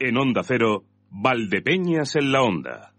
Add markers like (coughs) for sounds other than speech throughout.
En Onda Cero, Valdepeñas en la Onda.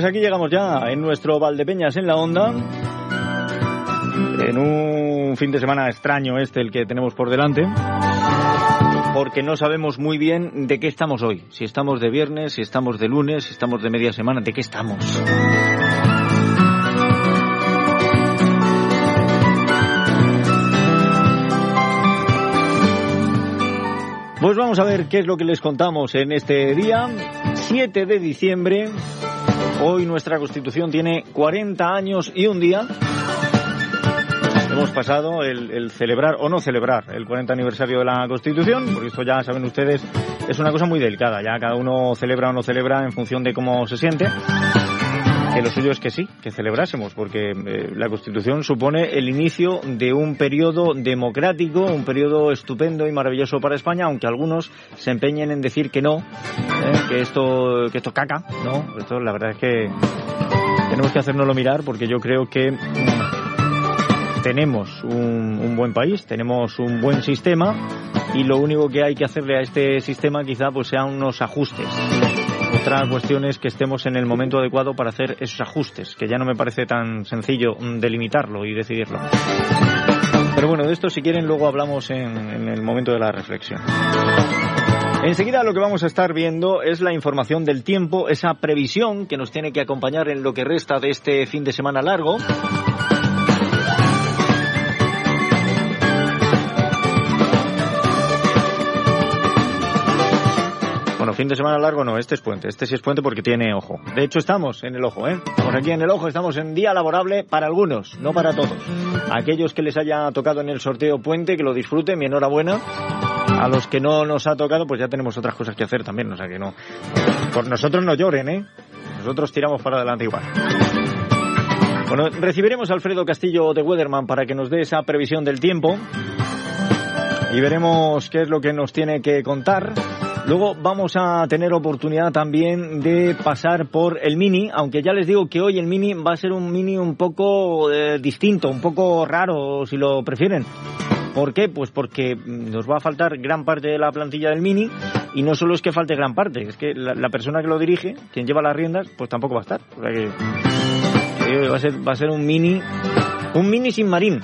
Pues aquí llegamos ya en nuestro Valdepeñas en la Onda. En un fin de semana extraño este el que tenemos por delante. Porque no sabemos muy bien de qué estamos hoy. Si estamos de viernes, si estamos de lunes, si estamos de media semana, ¿de qué estamos? Pues vamos a ver qué es lo que les contamos en este día, 7 de diciembre. Hoy nuestra Constitución tiene 40 años y un día. Hemos pasado el, el, celebrar o no celebrar el 40 aniversario de la Constitución, porque esto ya saben ustedes es una cosa muy delicada. Ya cada uno celebra o no celebra en función de cómo se siente. Que lo suyo es que sí, que celebrásemos, porque eh, la Constitución supone el inicio de un periodo democrático, un periodo estupendo y maravilloso para España, aunque algunos se empeñen en decir que no, eh, que esto que esto caca, no, esto la verdad es que tenemos que hacérnoslo mirar, porque yo creo que mm, tenemos un, un buen país, tenemos un buen sistema y lo único que hay que hacerle a este sistema quizá pues sean unos ajustes. Otra cuestión es que estemos en el momento adecuado para hacer esos ajustes, que ya no me parece tan sencillo delimitarlo y decidirlo. Pero bueno, de esto si quieren luego hablamos en, en el momento de la reflexión. Enseguida lo que vamos a estar viendo es la información del tiempo, esa previsión que nos tiene que acompañar en lo que resta de este fin de semana largo. Bueno, fin de semana largo no, este es puente. Este sí es puente porque tiene ojo. De hecho, estamos en el ojo, ¿eh? Estamos aquí en el ojo, estamos en día laborable para algunos, no para todos. Aquellos que les haya tocado en el sorteo puente, que lo disfruten, mi enhorabuena. A los que no nos ha tocado, pues ya tenemos otras cosas que hacer también, o sea que no. Por nosotros no lloren, ¿eh? Nosotros tiramos para adelante igual. Bueno, recibiremos a Alfredo Castillo de Weatherman para que nos dé esa previsión del tiempo y veremos qué es lo que nos tiene que contar. Luego vamos a tener oportunidad también de pasar por el Mini, aunque ya les digo que hoy el Mini va a ser un Mini un poco eh, distinto, un poco raro si lo prefieren. ¿Por qué? Pues porque nos va a faltar gran parte de la plantilla del Mini y no solo es que falte gran parte, es que la, persona que lo dirige, quien lleva las riendas, pues tampoco va a estar. Eh, va a ser un Mini, un Mini sin marín.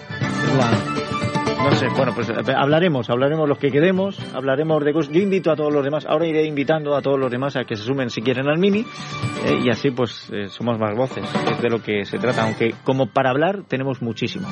No bueno, pues hablaremos, hablaremos los que quedemos, hablaremos de cosas. Yo invito a todos los demás, ahora iré invitando a todos los demás a que se sumen si quieren al mini eh, y así pues eh, somos más voces, es de lo que se trata, aunque como para hablar tenemos muchísimo.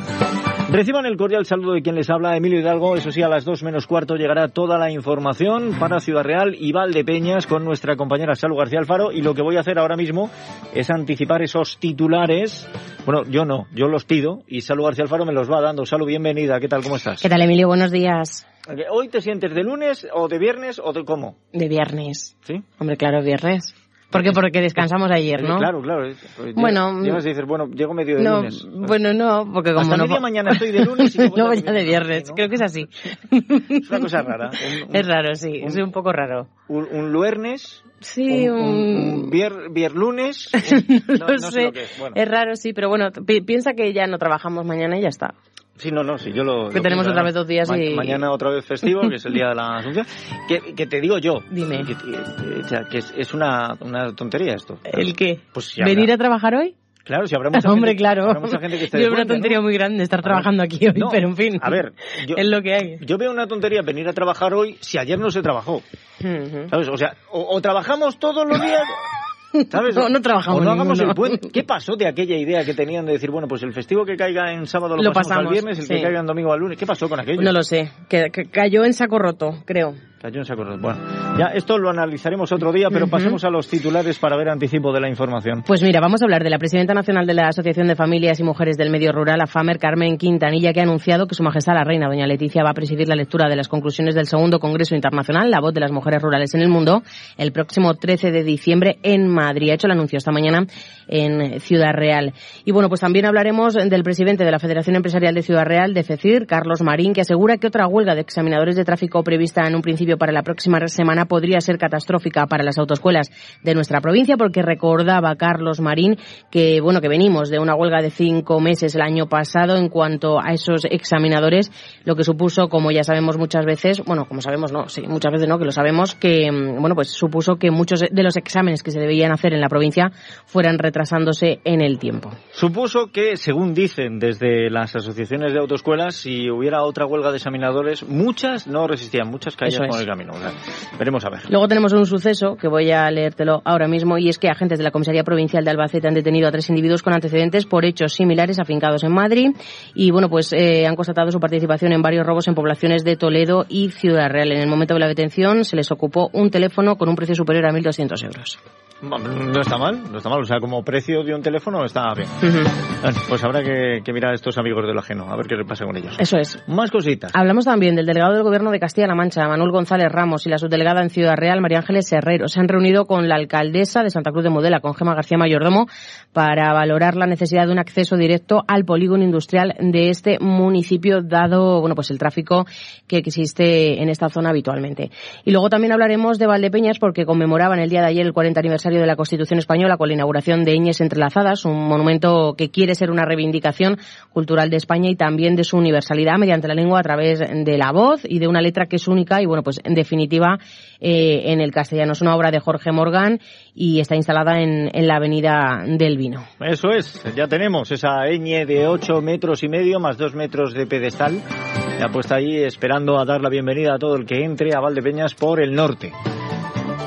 Reciban el cordial saludo de quien les habla, Emilio Hidalgo. Eso sí, a las dos menos cuarto llegará toda la información para Ciudad Real y Valdepeñas con nuestra compañera Salud García Alfaro. Y lo que voy a hacer ahora mismo es anticipar esos titulares. Bueno, yo no, yo los pido y Salud García Alfaro me los va dando. Salud, bienvenida. ¿Qué tal? ¿Cómo estás? ¿Qué tal, Emilio? Buenos días. ¿Hoy te sientes de lunes o de viernes o de cómo? De viernes. ¿Sí? Hombre, claro, viernes. ¿Por qué? Porque descansamos ayer, ¿no? Claro, claro. Bueno, llegas y dices, bueno, llego medio de no, lunes. Bueno, no, porque como Hasta no... media mañana estoy de lunes y (laughs) luego ya de viernes. ¿no? Creo que es así. Es una cosa rara. (laughs) Un- un- Es raro, sí. un- Es un poco raro. Un, un luernes, Sí, un, un, vier, vierlunes. (laughs) no, sé sé. lo que es. Bueno. Es raro, sí, pero bueno, pi- piensa que ya no trabajamos mañana y ya está. Sí, no, no, sí, yo lo... Que lo tenemos otra vez dos días Ma- y- Mañana otra vez festivo, que es el día de la Asunción. Que, que te digo yo. Dime. Que, que- que es, es una, una tontería esto. ¿El qué? Pues si habrá- ¿Venir a trabajar hoy? Claro, si habrá mucha (laughs) Hombre, gente, claro. habrá mucha gente que esté Yo veo una tontería ¿no? muy grande estar ver, trabajando aquí hoy, no, pero en fin. a ver, yo- (laughs) es lo que hay. Yo veo una tontería venir a trabajar hoy si ayer no se trabajó. Ujú. ¿Sabes? O sea, o, o trabajamos todos los días. (laughs) ¿Sabes? (laughs) No, no trabajamos O no hagamos ninguno. el puente. ¿Qué pasó de aquella idea que tenían de decir, bueno, pues el festivo que caiga en sábado lo, Lo pasamos, pasamos, al viernes, el sí. que caiga en domingo al lunes? ¿Qué pasó con aquello? No lo sé. Que, que cayó en saco roto, creo. Cayó en saco roto. Bueno, ya esto lo analizaremos otro día, pero pasemos a los titulares para ver anticipo de la información. Pues mira, vamos a hablar de la presidenta nacional de la Asociación de Familias y Mujeres del Medio Rural, AFAMER, Carmen Quintanilla, que ha anunciado que Su Majestad la Reina, Doña Leticia, va a presidir la lectura de las conclusiones del segundo Congreso Internacional, La Voz de las Mujeres Rurales en el Mundo, el próximo 13 de diciembre en Madrid. Ha hecho el anuncio esta mañana en Ciudad Real. Y bueno, pues también hablaremos del presidente de la Federación Empresarial de Ciudad Real, de FECIR, Carlos Marín, que asegura que otra huelga de examinadores de tráfico prevista en un principio para la próxima semana podría ser catastrófica para las autoescuelas de nuestra provincia, porque recordaba Carlos Marín que, bueno, que venimos de una huelga de cinco meses el año pasado en cuanto a esos examinadores, lo que supuso, como ya sabemos muchas veces, bueno, como sabemos no, sí, muchas veces no, que lo sabemos, que, mm, bueno, pues supuso que muchos de los exámenes que se debían hacer en la provincia fueran retrasándose en el tiempo. Supuso que, según dicen desde las asociaciones de autoescuelas, si hubiera otra huelga de examinadores, muchas no resistían, muchas caían por el camino. O sea, veremos a ver. Luego tenemos un suceso que voy a leértelo ahora mismo y es que agentes de la Comisaría Provincial de Albacete han detenido a tres individuos con antecedentes por hechos similares afincados en Madrid y bueno pues eh, han constatado su participación en varios robos en poblaciones de Toledo y Ciudad Real. En el momento de la detención se les ocupó un teléfono con un precio superior a 1.200 euros. No está mal, no está mal. O sea, como precio de un teléfono está bien. Bueno, pues habrá que, que mirar a estos amigos del ajeno, a ver qué pasa con ellos. Eso es. Más cositas. Hablamos también del delegado del Gobierno de Castilla-La Mancha, Manuel González Ramos, y la subdelegada en Ciudad Real, María Ángeles Herrero. Se han reunido con la alcaldesa de Santa Cruz de Modela, con Gema García Mayordomo, para valorar la necesidad de un acceso directo al polígono industrial de este municipio, dado bueno pues el tráfico que existe en esta zona habitualmente. Y luego también hablaremos de Valdepeñas, porque conmemoraban el día de ayer el 40 aniversario de la Constitución Española con la inauguración de Ñes Entrelazadas, un monumento que quiere ser una reivindicación cultural de España y también de su universalidad mediante la lengua a través de la voz y de una letra que es única y, bueno, pues en definitiva eh, en el castellano. Es una obra de Jorge Morgan y está instalada en, en la Avenida del Vino. Eso es, ya tenemos esa ñ de 8 metros y medio más 2 metros de pedestal. Ya puesta ahí esperando a dar la bienvenida a todo el que entre a Valdepeñas por el norte.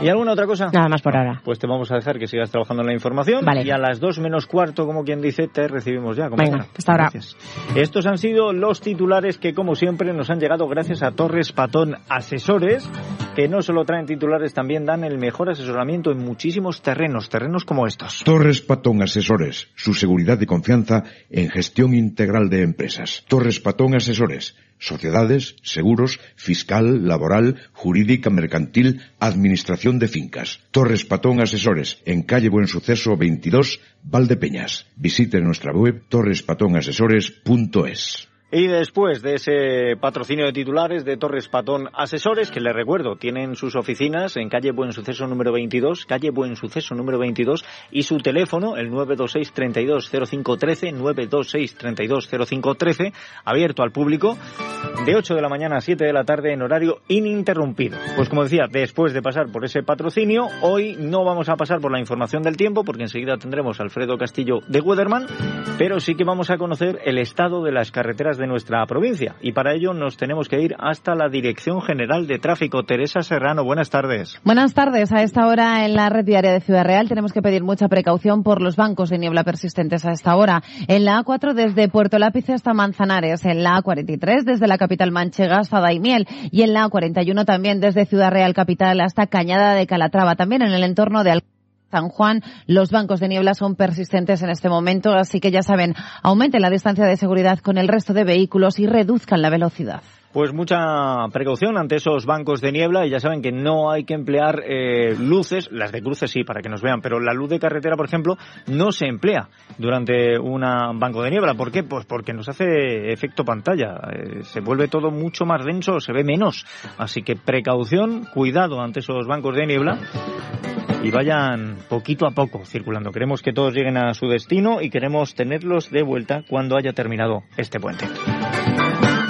¿Y alguna otra cosa? Nada más por ahora. Pues te vamos a dejar que sigas trabajando en la información. Vale. Y a las 2 menos cuarto, como quien dice, te recibimos ya. Venga, hasta ahora. Gracias. Estos han sido los titulares que, como siempre, nos han llegado gracias a Torres Patón Asesores, que no solo traen titulares, también dan el mejor asesoramiento en muchísimos terrenos, terrenos como estos. Torres Patón Asesores, su seguridad y confianza en gestión integral de empresas. Torres Patón Asesores, sociedades, seguros, fiscal, laboral, jurídica, mercantil, administración de fincas. Torres Patón Asesores, en calle Buen Suceso 22, Valdepeñas. Visite nuestra web torrespatonasesores.es. Y después de ese patrocinio de titulares de Torres Patón Asesores, que les recuerdo, tienen sus oficinas en calle Buen Suceso número 22, calle Buen Suceso número 22, y su teléfono, el 926 32 0513, 926 32 0513, abierto al público, de 8 de la mañana a 7 de la tarde en horario ininterrumpido. Pues como decía, después de pasar por ese patrocinio, hoy no vamos a pasar por la información del tiempo, porque enseguida tendremos a Alfredo Castillo de Weatherman, pero sí que vamos a conocer el estado de las carreteras de nuestra provincia. Y para ello nos tenemos que ir hasta la Dirección General de Tráfico. Teresa Serrano, buenas tardes. Buenas tardes. A esta hora en la red diaria de Ciudad Real tenemos que pedir mucha precaución por los bancos de niebla persistentes a esta hora. En la A4 desde Puerto Lápice hasta Manzanares, en la A43 desde la capital manchega hasta Daimiel y en la A41 también desde Ciudad Real capital hasta Cañada de Calatrava, también en el entorno de Al San Juan, los bancos de niebla son persistentes en este momento, así que ya saben, aumenten la distancia de seguridad con el resto de vehículos y reduzcan la velocidad. Pues mucha precaución ante esos bancos de niebla y ya saben que no hay que emplear eh, luces, las de cruces sí, para que nos vean, pero la luz de carretera, por ejemplo, no se emplea durante un banco de niebla. ¿Por qué? Pues porque nos hace efecto pantalla, eh, se vuelve todo mucho más denso, se ve menos. Así que precaución, cuidado ante esos bancos de niebla y vayan poquito a poco circulando. Queremos que todos lleguen a su destino y queremos tenerlos de vuelta cuando haya terminado este puente.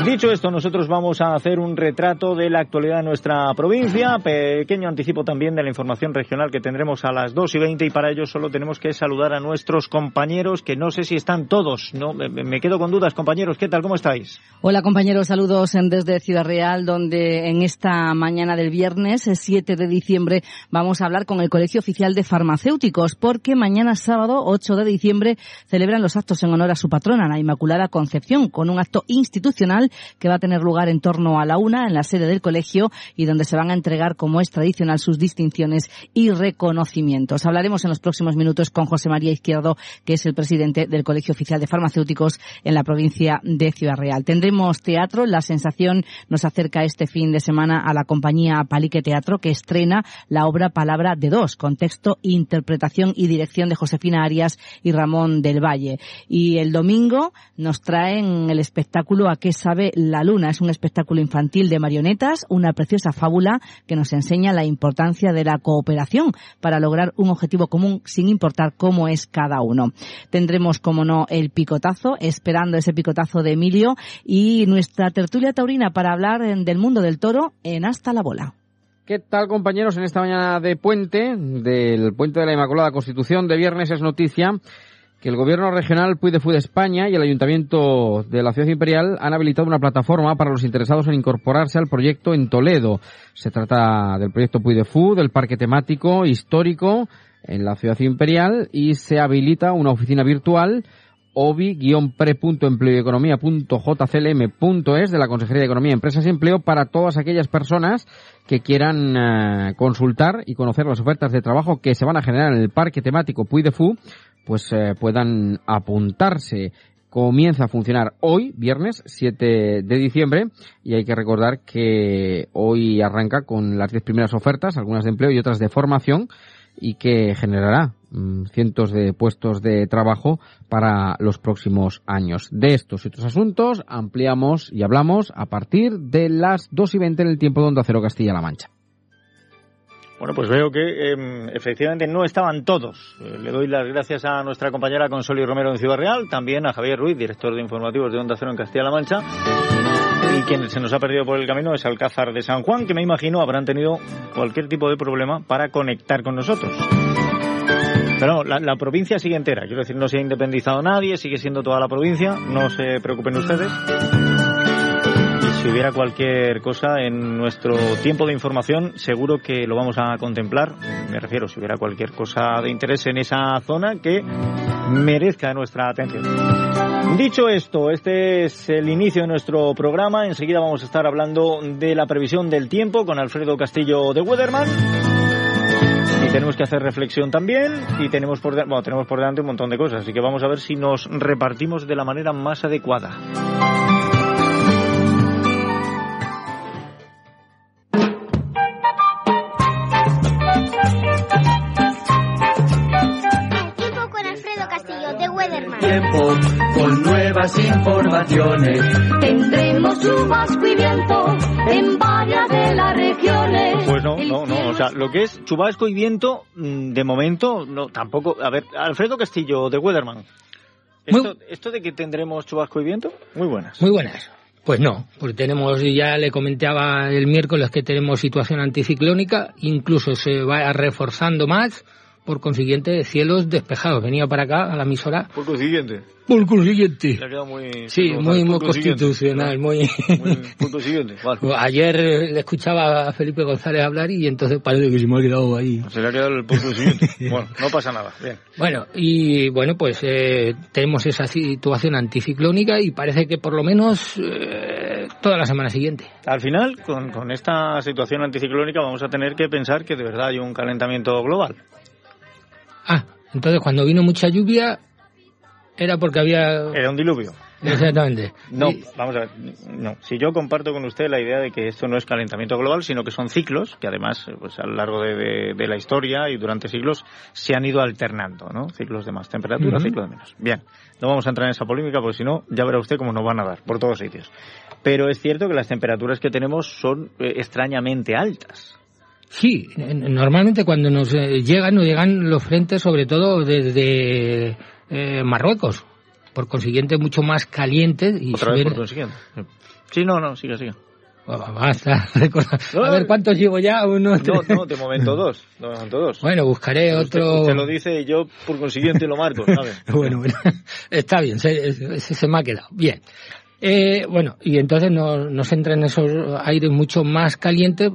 Dicho esto, nosotros vamos a hacer un retrato de la actualidad de nuestra provincia, pequeño anticipo también de la información regional que tendremos a las 2 y 20 y para ello solo tenemos que saludar a nuestros compañeros que no sé si están todos, no me quedo con dudas, compañeros, ¿qué tal? ¿Cómo estáis? Hola compañeros, saludos desde Ciudad Real, donde en esta mañana del viernes 7 de diciembre vamos a hablar con el Colegio Oficial de Farmacéuticos, porque mañana sábado 8 de diciembre celebran los actos en honor a su patrona, la Inmaculada Concepción, con un acto institucional que va a tener lugar en torno a la una en la sede del colegio y donde se van a entregar, como es tradicional, sus distinciones y reconocimientos. Hablaremos en los próximos minutos con José María Izquierdo, que es el presidente del Colegio Oficial de Farmacéuticos en la provincia de Ciudad Real. Tendremos teatro, la sensación nos acerca este fin de semana a la compañía Palique Teatro, que estrena la obra Palabra de Dos, con texto, interpretación y dirección de Josefina Arias y Ramón del Valle. Y el domingo nos traen el espectáculo A qué sabe la luna. Es un espectáculo infantil de marionetas, una preciosa fábula que nos enseña la importancia de la cooperación para lograr un objetivo común sin importar cómo es cada uno. Tendremos, como no, el picotazo, esperando ese picotazo de Emilio y nuestra tertulia taurina para hablar del mundo del toro en Hasta la Bola. ¿Qué tal compañeros? En esta mañana de puente, del puente de la Inmaculada Constitución de viernes es noticia que el gobierno regional Puy de de España y el ayuntamiento de la ciudad imperial han habilitado una plataforma para los interesados en incorporarse al proyecto en Toledo. Se trata del proyecto Puy de del parque temático histórico en la ciudad imperial y se habilita una oficina virtual obi-pre.empleoeconomía.jclm.es de la Consejería de Economía, Empresas y Empleo para todas aquellas personas que quieran eh, consultar y conocer las ofertas de trabajo que se van a generar en el parque temático Puy de Fu pues eh, puedan apuntarse. Comienza a funcionar hoy, viernes 7 de diciembre, y hay que recordar que hoy arranca con las 10 primeras ofertas, algunas de empleo y otras de formación, y que generará mm, cientos de puestos de trabajo para los próximos años. De estos y otros asuntos ampliamos y hablamos a partir de las 2 y 20 en el tiempo de Onda Castilla-La Mancha. Bueno, pues veo que em, efectivamente no estaban todos. Eh, le doy las gracias a nuestra compañera Consoli Romero en Ciudad Real, también a Javier Ruiz, director de informativos de Onda Cero en Castilla-La Mancha. Y quien se nos ha perdido por el camino es Alcázar de San Juan, que me imagino habrán tenido cualquier tipo de problema para conectar con nosotros. Pero la, la, provincia sigue entera, quiero decir, no se ha independizado nadie, sigue siendo toda la provincia, no se preocupen ustedes si hubiera cualquier cosa en nuestro tiempo de información, seguro que lo vamos a contemplar. Me refiero, si hubiera cualquier cosa de interés en esa zona que merezca nuestra atención. Dicho esto, este es el inicio de nuestro programa. Enseguida vamos a estar hablando de la previsión del tiempo con Alfredo Castillo de Weatherman. Y tenemos que hacer reflexión también y tenemos por, bueno, tenemos por delante un montón de cosas, así que vamos a ver si nos repartimos de la manera más adecuada. Informaciones. Tendremos chubasco y viento en varias de las regiones. Pues no, no, no, o sea, lo que es chubasco y viento, mm, de momento, no, tampoco. A ver, Alfredo Castillo, de Weatherman. Esto, esto de que tendremos chubasco y viento, muy buenas. Muy buenas. Pues no, porque tenemos, ya le comentaba el miércoles que tenemos situación anticiclónica, incluso se va reforzando más por consiguiente, cielos despejados. Venía para acá a la emisora. Por consiguiente. Por consiguiente. Ha muy... Sí, muy, muy constitucional, muy... por consiguiente, vale. (laughs) Ayer le escuchaba a Felipe González hablar y entonces parece que se me ha quedado ahí. Se le ha quedado el por consiguiente. (laughs) bueno, no pasa nada, bien. Bueno, y bueno, pues eh, tenemos esa situación anticiclónica y parece que por lo menos eh, toda la semana siguiente. Al final, con, con esta situación anticiclónica vamos a tener que pensar que de verdad hay un calentamiento global. Ah, entonces cuando vino mucha lluvia era porque había... Era un diluvio. Exactamente. No, vamos a ver, no. Si yo comparto con usted la idea de que esto no es calentamiento global, sino que son ciclos que además, pues a lo largo de, la historia y durante siglos se han ido alternando, ¿no? Ciclos de más temperatura, ciclos de menos. Bien, no vamos a entrar en esa polémica porque si no, ya verá usted cómo nos van a dar por todos sitios. Pero es cierto que las temperaturas que tenemos son eh, extrañamente altas. Sí, normalmente cuando nos eh, llegan, nos llegan los frentes sobre todo desde eh, Marruecos, por consiguiente mucho más calientes. Y Otra vez por consiguiente. Sí, no, no, siga, siga. Basta. A ver, ¿cuántos llevo ya? Uno, no, no, de momento dos. De momento dos. Bueno, buscaré otro... Usted, lo dice y yo, por consiguiente, lo marco, ¿sabes? (laughs) bueno, bueno. (laughs) Está bien, se, se, me ha quedado. Bien. Eh, bueno, y entonces nos, nos entran esos aires mucho más calientes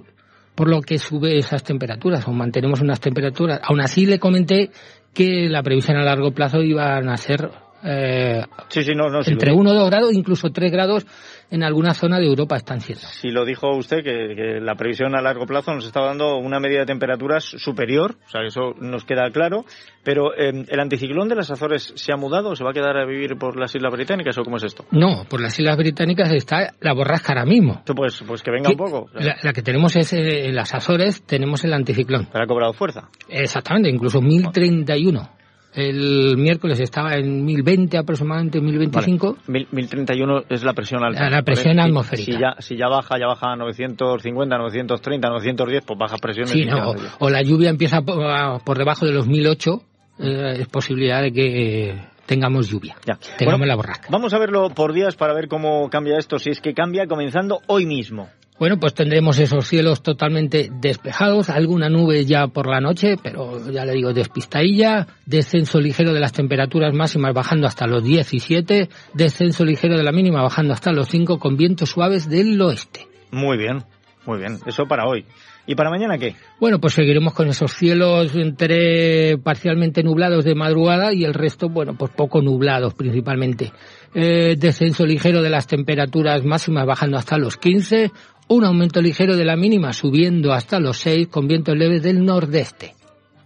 por lo que sube esas temperaturas o mantenemos unas temperaturas. Aún así le comenté que la previsión a largo plazo iban a ser eh, sí, sí, no, no, entre 1 o 2 grados, incluso 3 grados en alguna zona de Europa están siendo. Si lo dijo usted, que, la previsión a largo plazo nos estaba dando una media de temperaturas superior, o sea, eso nos queda claro, pero eh, ¿el anticiclón de las Azores se ha mudado o se va a quedar a vivir por las Islas Británicas o cómo es esto? No, por las Islas Británicas está la borrasca ahora mismo. Pues, pues que venga un poco. La, que tenemos es eh, en las Azores, tenemos el anticiclón. ¿Pero ha cobrado fuerza? Exactamente, incluso 1031. El miércoles estaba en 1020 aproximadamente, 1025. Vale. 1031 es la presión alta. La presión atmosférica. Si ya, si ya baja, ya baja a 950, 930, 910, pues baja presión. Sí, no, o, la lluvia empieza por, debajo de los 1008, eh, es posibilidad de que tengamos lluvia, ya. tengamos la borrasca. Vamos a verlo por días para ver cómo cambia esto, si es que cambia comenzando hoy mismo. Bueno, pues tendremos esos cielos totalmente despejados, alguna nube ya por la noche, pero ya le digo, despistadilla, descenso ligero de las temperaturas máximas bajando hasta los 17, descenso ligero de la mínima bajando hasta los 5 con vientos suaves del oeste. Muy bien, muy bien, eso para hoy. ¿Y para mañana qué? Bueno, pues seguiremos con esos cielos entre parcialmente nublados de madrugada y el resto, bueno, pues poco nublados principalmente. Eh, descenso ligero de las temperaturas máximas bajando hasta los 15, un aumento ligero de la mínima subiendo hasta los 6 con vientos leves del nordeste.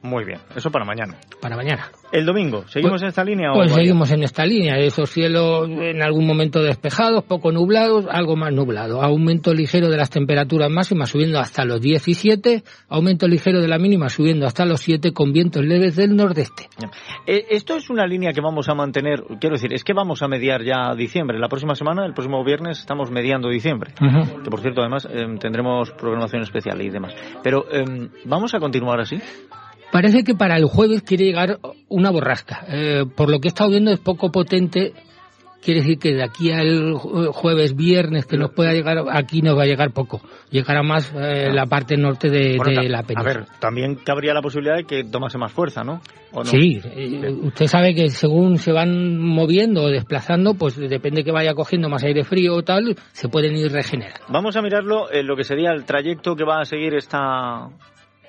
Muy bien, eso para mañana. Para mañana. ¿El domingo? ¿Seguimos pues, en esta línea? Pues seguimos en esta línea. Esos cielos en algún momento despejados, poco nublados, algo más nublado. Aumento ligero de las temperaturas máximas subiendo hasta los 17. Aumento ligero de la mínima subiendo hasta los 7 con vientos leves del nordeste. Eh, esto es una línea que vamos a mantener. Quiero decir, es que vamos a mediar ya diciembre. La próxima semana, el próximo viernes, estamos mediando diciembre. Que por cierto, además, em, tendremos programación especial y demás. Pero, em, ¿vamos a continuar así? Parece que para el jueves quiere llegar una borrasca. Eh, por lo que he estado viendo es poco potente. Quiere decir que de aquí al jueves, viernes, que nos pueda llegar, aquí nos va a llegar poco. Llegará más eh, la parte norte de, la península. A ver, también cabría la posibilidad de que tomase más fuerza, ¿no? Sí, eh, usted sabe que según se van moviendo o desplazando, pues depende que vaya cogiendo más aire frío o tal, se pueden ir regenerando. Vamos a mirarlo en lo que sería el trayecto que va a seguir esta,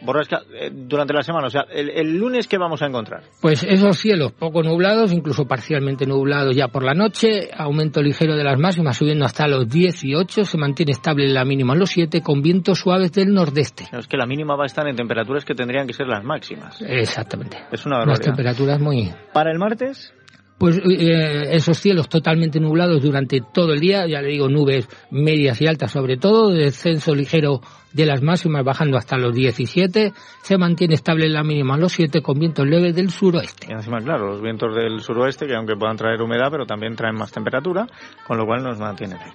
borrasca eh, durante la semana. O sea, el, lunes, ¿qué vamos a encontrar? Pues esos cielos poco nublados, incluso parcialmente nublados ya por la noche, aumento ligero de las máximas subiendo hasta los 18, se mantiene estable la mínima en los 7 con vientos suaves del nordeste. Es que la mínima va a estar en temperaturas que tendrían que ser las máximas. Exactamente. Es una barbaridad. Las temperaturas muy... ¿Para el martes? Pues eh, esos cielos totalmente nublados durante todo el día, ya le digo, nubes medias y altas sobre todo, descenso ligero de las máximas bajando hasta los 17, se mantiene estable la mínima los 7 con vientos leves del suroeste. Y encima, claro, los vientos del suroeste que aunque puedan traer humedad, pero también traen más temperatura, con lo cual nos mantienen ahí.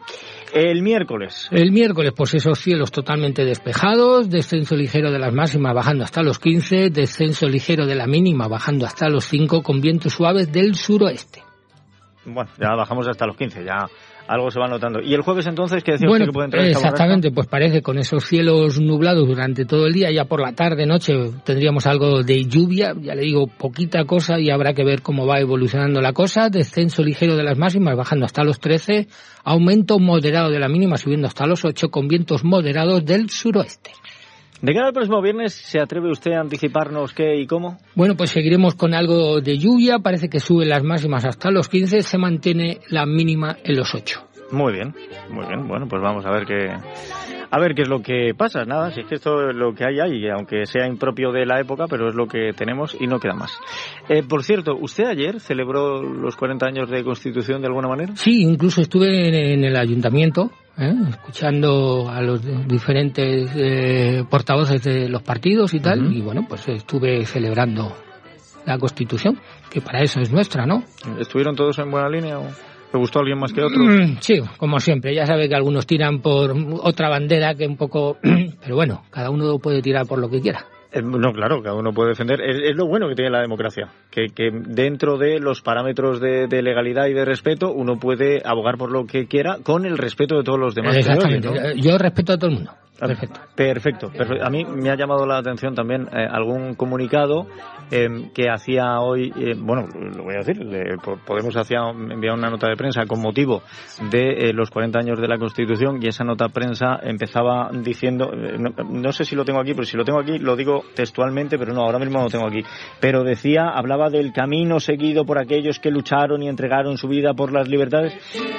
El miércoles. El miércoles, pues esos cielos totalmente despejados, descenso ligero de las máximas bajando hasta los 15, descenso ligero de la mínima bajando hasta los 5 con vientos suaves del suroeste. Bueno, ya bajamos hasta los 15, ya algo se va notando. ¿Y el jueves entonces qué bueno, que puede entrar Exactamente, pues parece con esos cielos nublados durante todo el día, ya por la tarde, noche tendríamos algo de lluvia, ya le digo, poquita cosa y habrá que ver cómo va evolucionando la cosa. Descenso ligero de las máximas bajando hasta los 13, aumento moderado de la mínima subiendo hasta los 8 con vientos moderados del suroeste. De cara al próximo viernes, ¿se atreve usted a anticiparnos qué y cómo? Bueno, pues seguiremos con algo de lluvia, parece que suben las máximas hasta los 15, se mantiene la mínima en los 8. Muy bien, muy bien. Bueno, pues vamos a ver qué, a ver qué es lo que pasa. Nada, si es que esto es lo que hay ahí, aunque sea impropio de la época, pero es lo que tenemos y no queda más. Eh, por cierto, ¿usted ayer celebró los 40 años de Constitución de alguna manera? Sí, incluso estuve en el ayuntamiento ¿eh? escuchando a los diferentes eh, portavoces de los partidos y tal, y bueno, pues estuve celebrando la Constitución, que para eso es nuestra, ¿no? ¿Estuvieron todos en buena línea o te gustó alguien más que otro? Mm, sí, como siempre, ya sabe que algunos tiran por otra bandera que un poco, (clears throat) pero bueno, cada uno puede tirar por lo que quiera. Eh, no, claro, cada uno puede defender. Es, lo bueno que tiene la democracia, que, que dentro de los parámetros de, de, legalidad y de respeto uno puede abogar por lo que quiera con el respeto de todos los demás. Exactamente. Yo respeto a todo el mundo. Perfecto. Perfecto, A mí me ha llamado la atención también eh, algún comunicado eh, que hacía hoy, eh, bueno, lo voy a decir, le, Podemos hacía enviar una nota de prensa con motivo de los 40 años de la Constitución y esa nota de prensa empezaba diciendo, no, no, sé si lo tengo aquí, pero si lo tengo aquí lo digo textualmente, pero no, ahora mismo no lo tengo aquí. Pero decía, hablaba del camino seguido por aquellos que lucharon y entregaron su vida por las libertades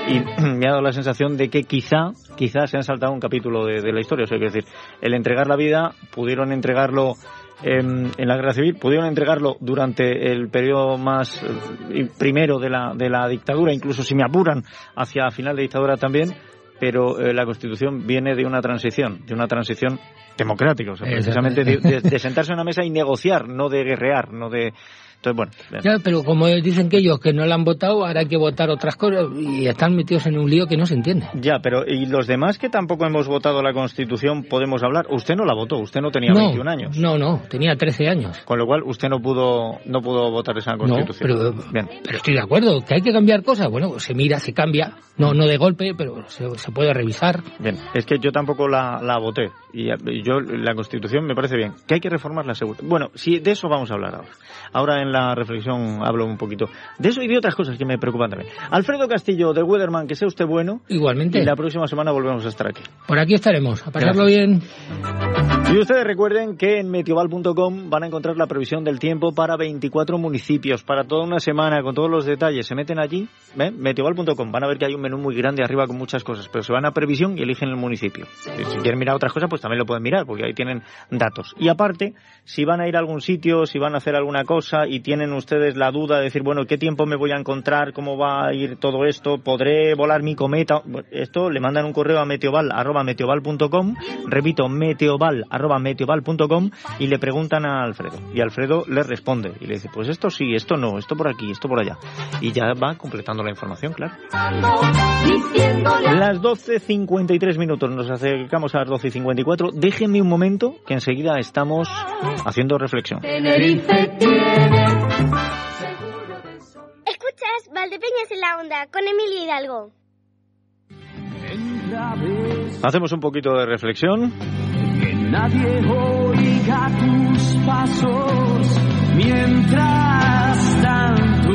y (clears throat) me ha dado la sensación de que quizá, quizá se han saltado un capítulo de, de la historia es decir, el entregar la vida, pudieron entregarlo en, en, la guerra civil, pudieron entregarlo durante el periodo más eh, primero de la, de la dictadura, incluso si me apuran hacia final de dictadura también, pero eh, la Constitución viene de una transición, de una transición democrática, o sea, precisamente de, de, de, sentarse en una mesa y negociar, no de guerrear, no de entonces, bueno. Ya, pero como dicen que ellos que no la han votado, ahora hay que votar otras cosas y están metidos en un lío que no se entiende. Ya, pero ¿y los demás que tampoco hemos votado la Constitución podemos hablar? Usted no la votó, usted no tenía 21 años. No, no, tenía 13 años. Con lo cual usted no pudo no pudo votar esa Constitución. No, pero, Bien. pero estoy de acuerdo, que hay que cambiar cosas. Bueno, se mira, se cambia, no no de golpe, pero se, se puede revisar. Bien, es que yo tampoco la, la voté y yo la Constitución me parece bien, que hay que reformar la seguridad. Bueno, sí, de eso vamos a hablar ahora. Ahora en la reflexión hablo un poquito de eso y de otras cosas que me preocupan también. Alfredo Castillo, de Weatherman, que sea usted bueno. Igualmente. Y la próxima semana volvemos a estar aquí. Por aquí estaremos, a pasarlo bien. Y ustedes recuerden que en metioval.com van a encontrar la previsión del tiempo para 24 municipios, para toda una semana, con todos los detalles. Se meten allí, ¿eh? metioval.com, van a ver que hay un menú muy grande arriba con muchas cosas, pero se van a previsión y eligen el municipio. Si quieren mirar otras cosas, pues también lo pueden mirar, porque ahí tienen datos. Y aparte, si van a ir a algún sitio, si van a hacer alguna cosa y tienen ustedes la duda de decir, bueno, ¿qué tiempo me voy a encontrar? ¿Cómo va a ir todo esto? ¿Podré volar mi cometa? Esto le mandan un correo a meteoval, meteoval.com, repito, meteoval, arroba meteoval.com y le preguntan a Alfredo. Y Alfredo le responde y le dice, pues esto sí, esto no, esto por aquí, esto por allá. Y ya va completando la información, claro. Las 12.53 minutos, nos acercamos a las 12.54. Déjenme un momento que enseguida estamos haciendo reflexión. Escuchas Valdepeñas en la onda con Emilio Hidalgo. Hacemos un poquito de reflexión. Nadie oiga tus pasos mientras tanto,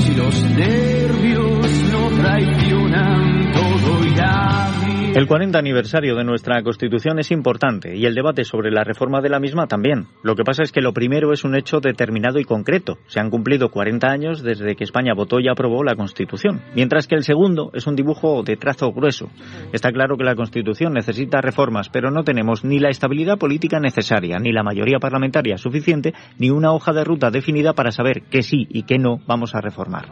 si los nervios no traicionan, todo irá. El 40 aniversario de nuestra Constitución es importante y el debate sobre la reforma de la misma también. Lo que pasa es que lo primero es un hecho determinado y concreto. Se han cumplido 40 años desde que España votó y aprobó la Constitución, mientras que el segundo es un dibujo de trazo grueso. Está claro que la Constitución necesita reformas, pero no tenemos ni la estabilidad política necesaria, ni la mayoría parlamentaria suficiente, ni una hoja de ruta definida para saber qué sí y qué no vamos a reformar.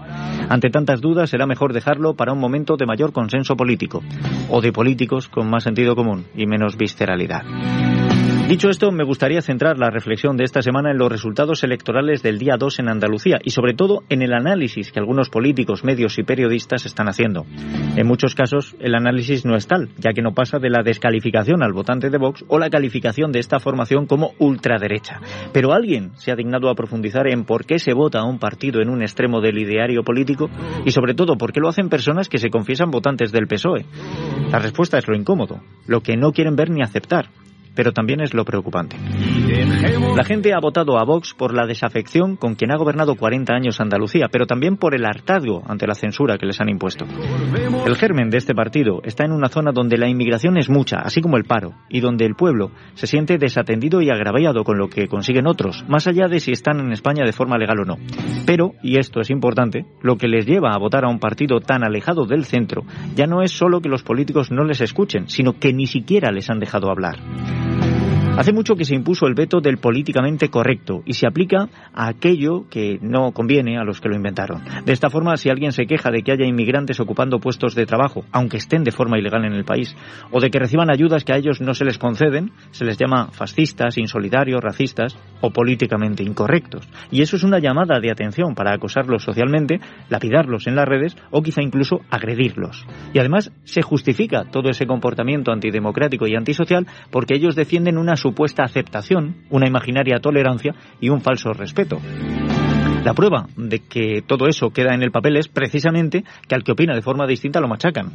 Ante tantas dudas será mejor dejarlo para un momento de mayor consenso político o de políticos con más sentido común y menos visceralidad. Dicho esto, me gustaría centrar la reflexión de esta semana en los resultados electorales del día 2 en Andalucía y sobre todo en el análisis que algunos políticos, medios y periodistas están haciendo. En muchos casos el análisis no es tal, ya que no pasa de la descalificación al votante de Vox o la calificación de esta formación como ultraderecha. Pero alguien se ha dignado a profundizar en por qué se vota a un partido en un extremo del ideario político y sobre todo por qué lo hacen personas que se confiesan votantes del PSOE. La respuesta es lo incómodo, lo que no quieren ver ni aceptar pero también es lo preocupante. La gente ha votado a Vox por la desafección con quien ha gobernado 40 años Andalucía, pero también por el hartazgo ante la censura que les han impuesto. El germen de este partido está en una zona donde la inmigración es mucha, así como el paro, y donde el pueblo se siente desatendido y agraviado con lo que consiguen otros, más allá de si están en España de forma legal o no. Pero, y esto es importante, lo que les lleva a votar a un partido tan alejado del centro ya no es solo que los políticos no les escuchen, sino que ni siquiera les han dejado hablar. Hace mucho que se impuso el veto del políticamente correcto y se aplica a aquello que no conviene a los que lo inventaron. De esta forma, si alguien se queja de que haya inmigrantes ocupando puestos de trabajo, aunque estén de forma ilegal en el país, o de que reciban ayudas que a ellos no se les conceden, se les llama fascistas, insolidarios, racistas o políticamente incorrectos. Y eso es una llamada de atención para acosarlos socialmente, lapidarlos en las redes o quizá incluso agredirlos. Y además se justifica todo ese comportamiento antidemocrático y antisocial porque ellos defienden una supuesta aceptación, una imaginaria tolerancia y un falso respeto. La prueba de que todo eso queda en el papel es precisamente que al que opina de forma distinta lo machacan.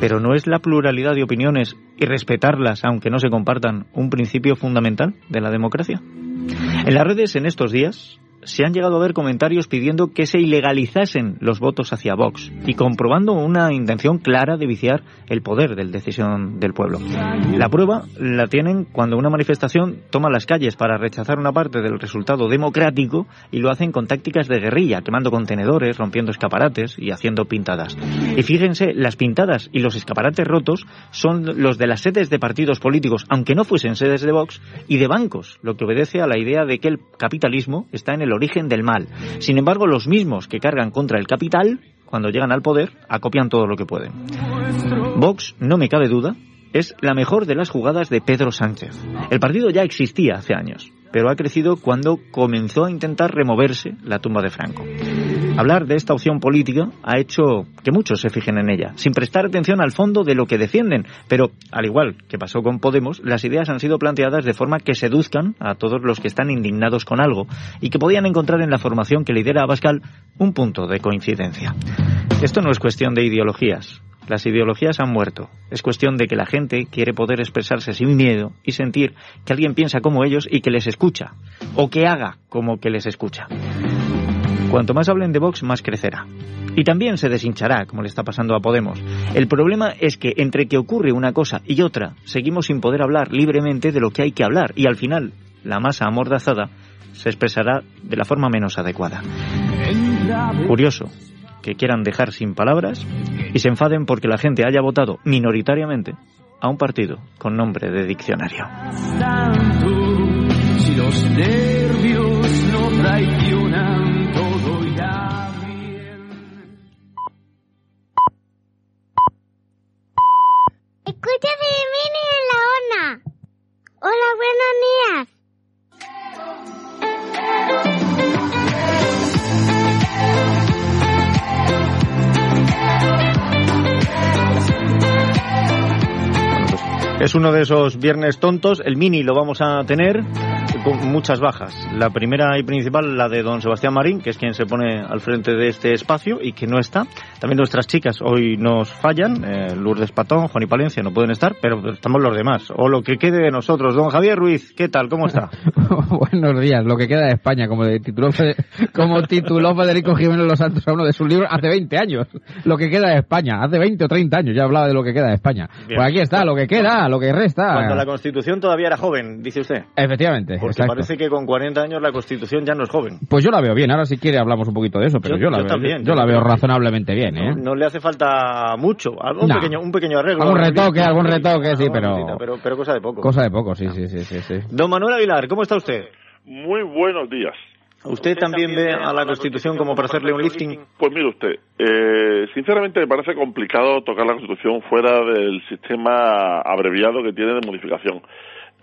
Pero ¿no es la pluralidad de opiniones y respetarlas, aunque no se compartan, un principio fundamental de la democracia? En las redes en estos días se han llegado a ver comentarios pidiendo que se ilegalizasen los votos hacia Vox y comprobando una intención clara de viciar el poder de decisión del pueblo. La prueba la tienen cuando una manifestación toma las calles para rechazar una parte del resultado democrático y lo hacen con tácticas de guerrilla, quemando contenedores, rompiendo escaparates y haciendo pintadas. Y fíjense, las pintadas y los escaparates rotos son los de las sedes de partidos políticos, aunque no fuesen sedes de Vox, y de bancos, lo que obedece a la idea de que el capitalismo está en el origen del mal. Sin embargo, los mismos que cargan contra el capital, cuando llegan al poder, acopian todo lo que pueden. Vox, no me cabe duda, es la mejor de las jugadas de Pedro Sánchez. El partido ya existía hace años, pero ha crecido cuando comenzó a intentar removerse la tumba de Franco. Hablar de esta opción política ha hecho que muchos se fijen en ella, sin prestar atención al fondo de lo que defienden, pero al igual que pasó con Podemos, las ideas han sido planteadas de forma que seduzcan a todos los que están indignados con algo y que podían encontrar en la formación que lidera Abascal un punto de coincidencia. Esto no es cuestión de ideologías, las ideologías han muerto. Es cuestión de que la gente quiere poder expresarse sin miedo y sentir que alguien piensa como ellos y que les escucha. O que haga como que les escucha. Cuanto más hablen de Vox, más crecerá. Y también se deshinchará, como le está pasando a Podemos. El problema es que entre que ocurre una cosa y otra, seguimos sin poder hablar libremente de lo que hay que hablar. Y al final, la masa amordazada se expresará de la forma menos adecuada. Curioso que quieran dejar sin palabras y se enfaden porque la gente haya votado minoritariamente a un partido con nombre de diccionario. Si los nervios no traicionan, todo irá bien. Escucha de Mini en la ONA. Hola, buenos días. Es uno de esos viernes tontos. El mini lo vamos a tener con muchas bajas. La primera y principal, la de don Sebastián Marín, que es quien se pone al frente de este espacio y que no está. También nuestras chicas hoy nos fallan. Eh, Lourdes Patón, Juan y Palencia no pueden estar, pero estamos los demás. O lo que quede de nosotros. Don Javier Ruiz, ¿qué tal? ¿Cómo está? (laughs) Buenos días, lo que queda de España, como, de tituló, como tituló Federico Jiménez Los Santos a uno de sus libros hace 20 años. Lo que queda de España, hace 20 o 30 años ya hablaba de lo que queda de España. Bien. Pues aquí está, lo que queda, lo que resta. Cuando la Constitución todavía era joven, dice usted. Efectivamente, Porque exacto. parece que con 40 años la Constitución ya no es joven. Pues yo la veo bien, ahora si quiere hablamos un poquito de eso, pero Yo- yo, la yo veo, también, yo yo la veo razonablemente bien, ¿eh? No le hace falta mucho. Algo, un, No. pequeño, un pequeño arreglo. Algún retoque, algún retoque, sí, pero- cosita, pero... Pero cosa de poco. Cosa de poco, sí, sí, sí, sí, sí. Don Manuel Aguilar, ¿cómo está usted? Muy buenos días. ¿Usted también ve a la Constitución como para hacerle un lifting? Pues mire usted, eh, sinceramente me parece complicado tocar la Constitución fuera del sistema abreviado que tiene de modificación.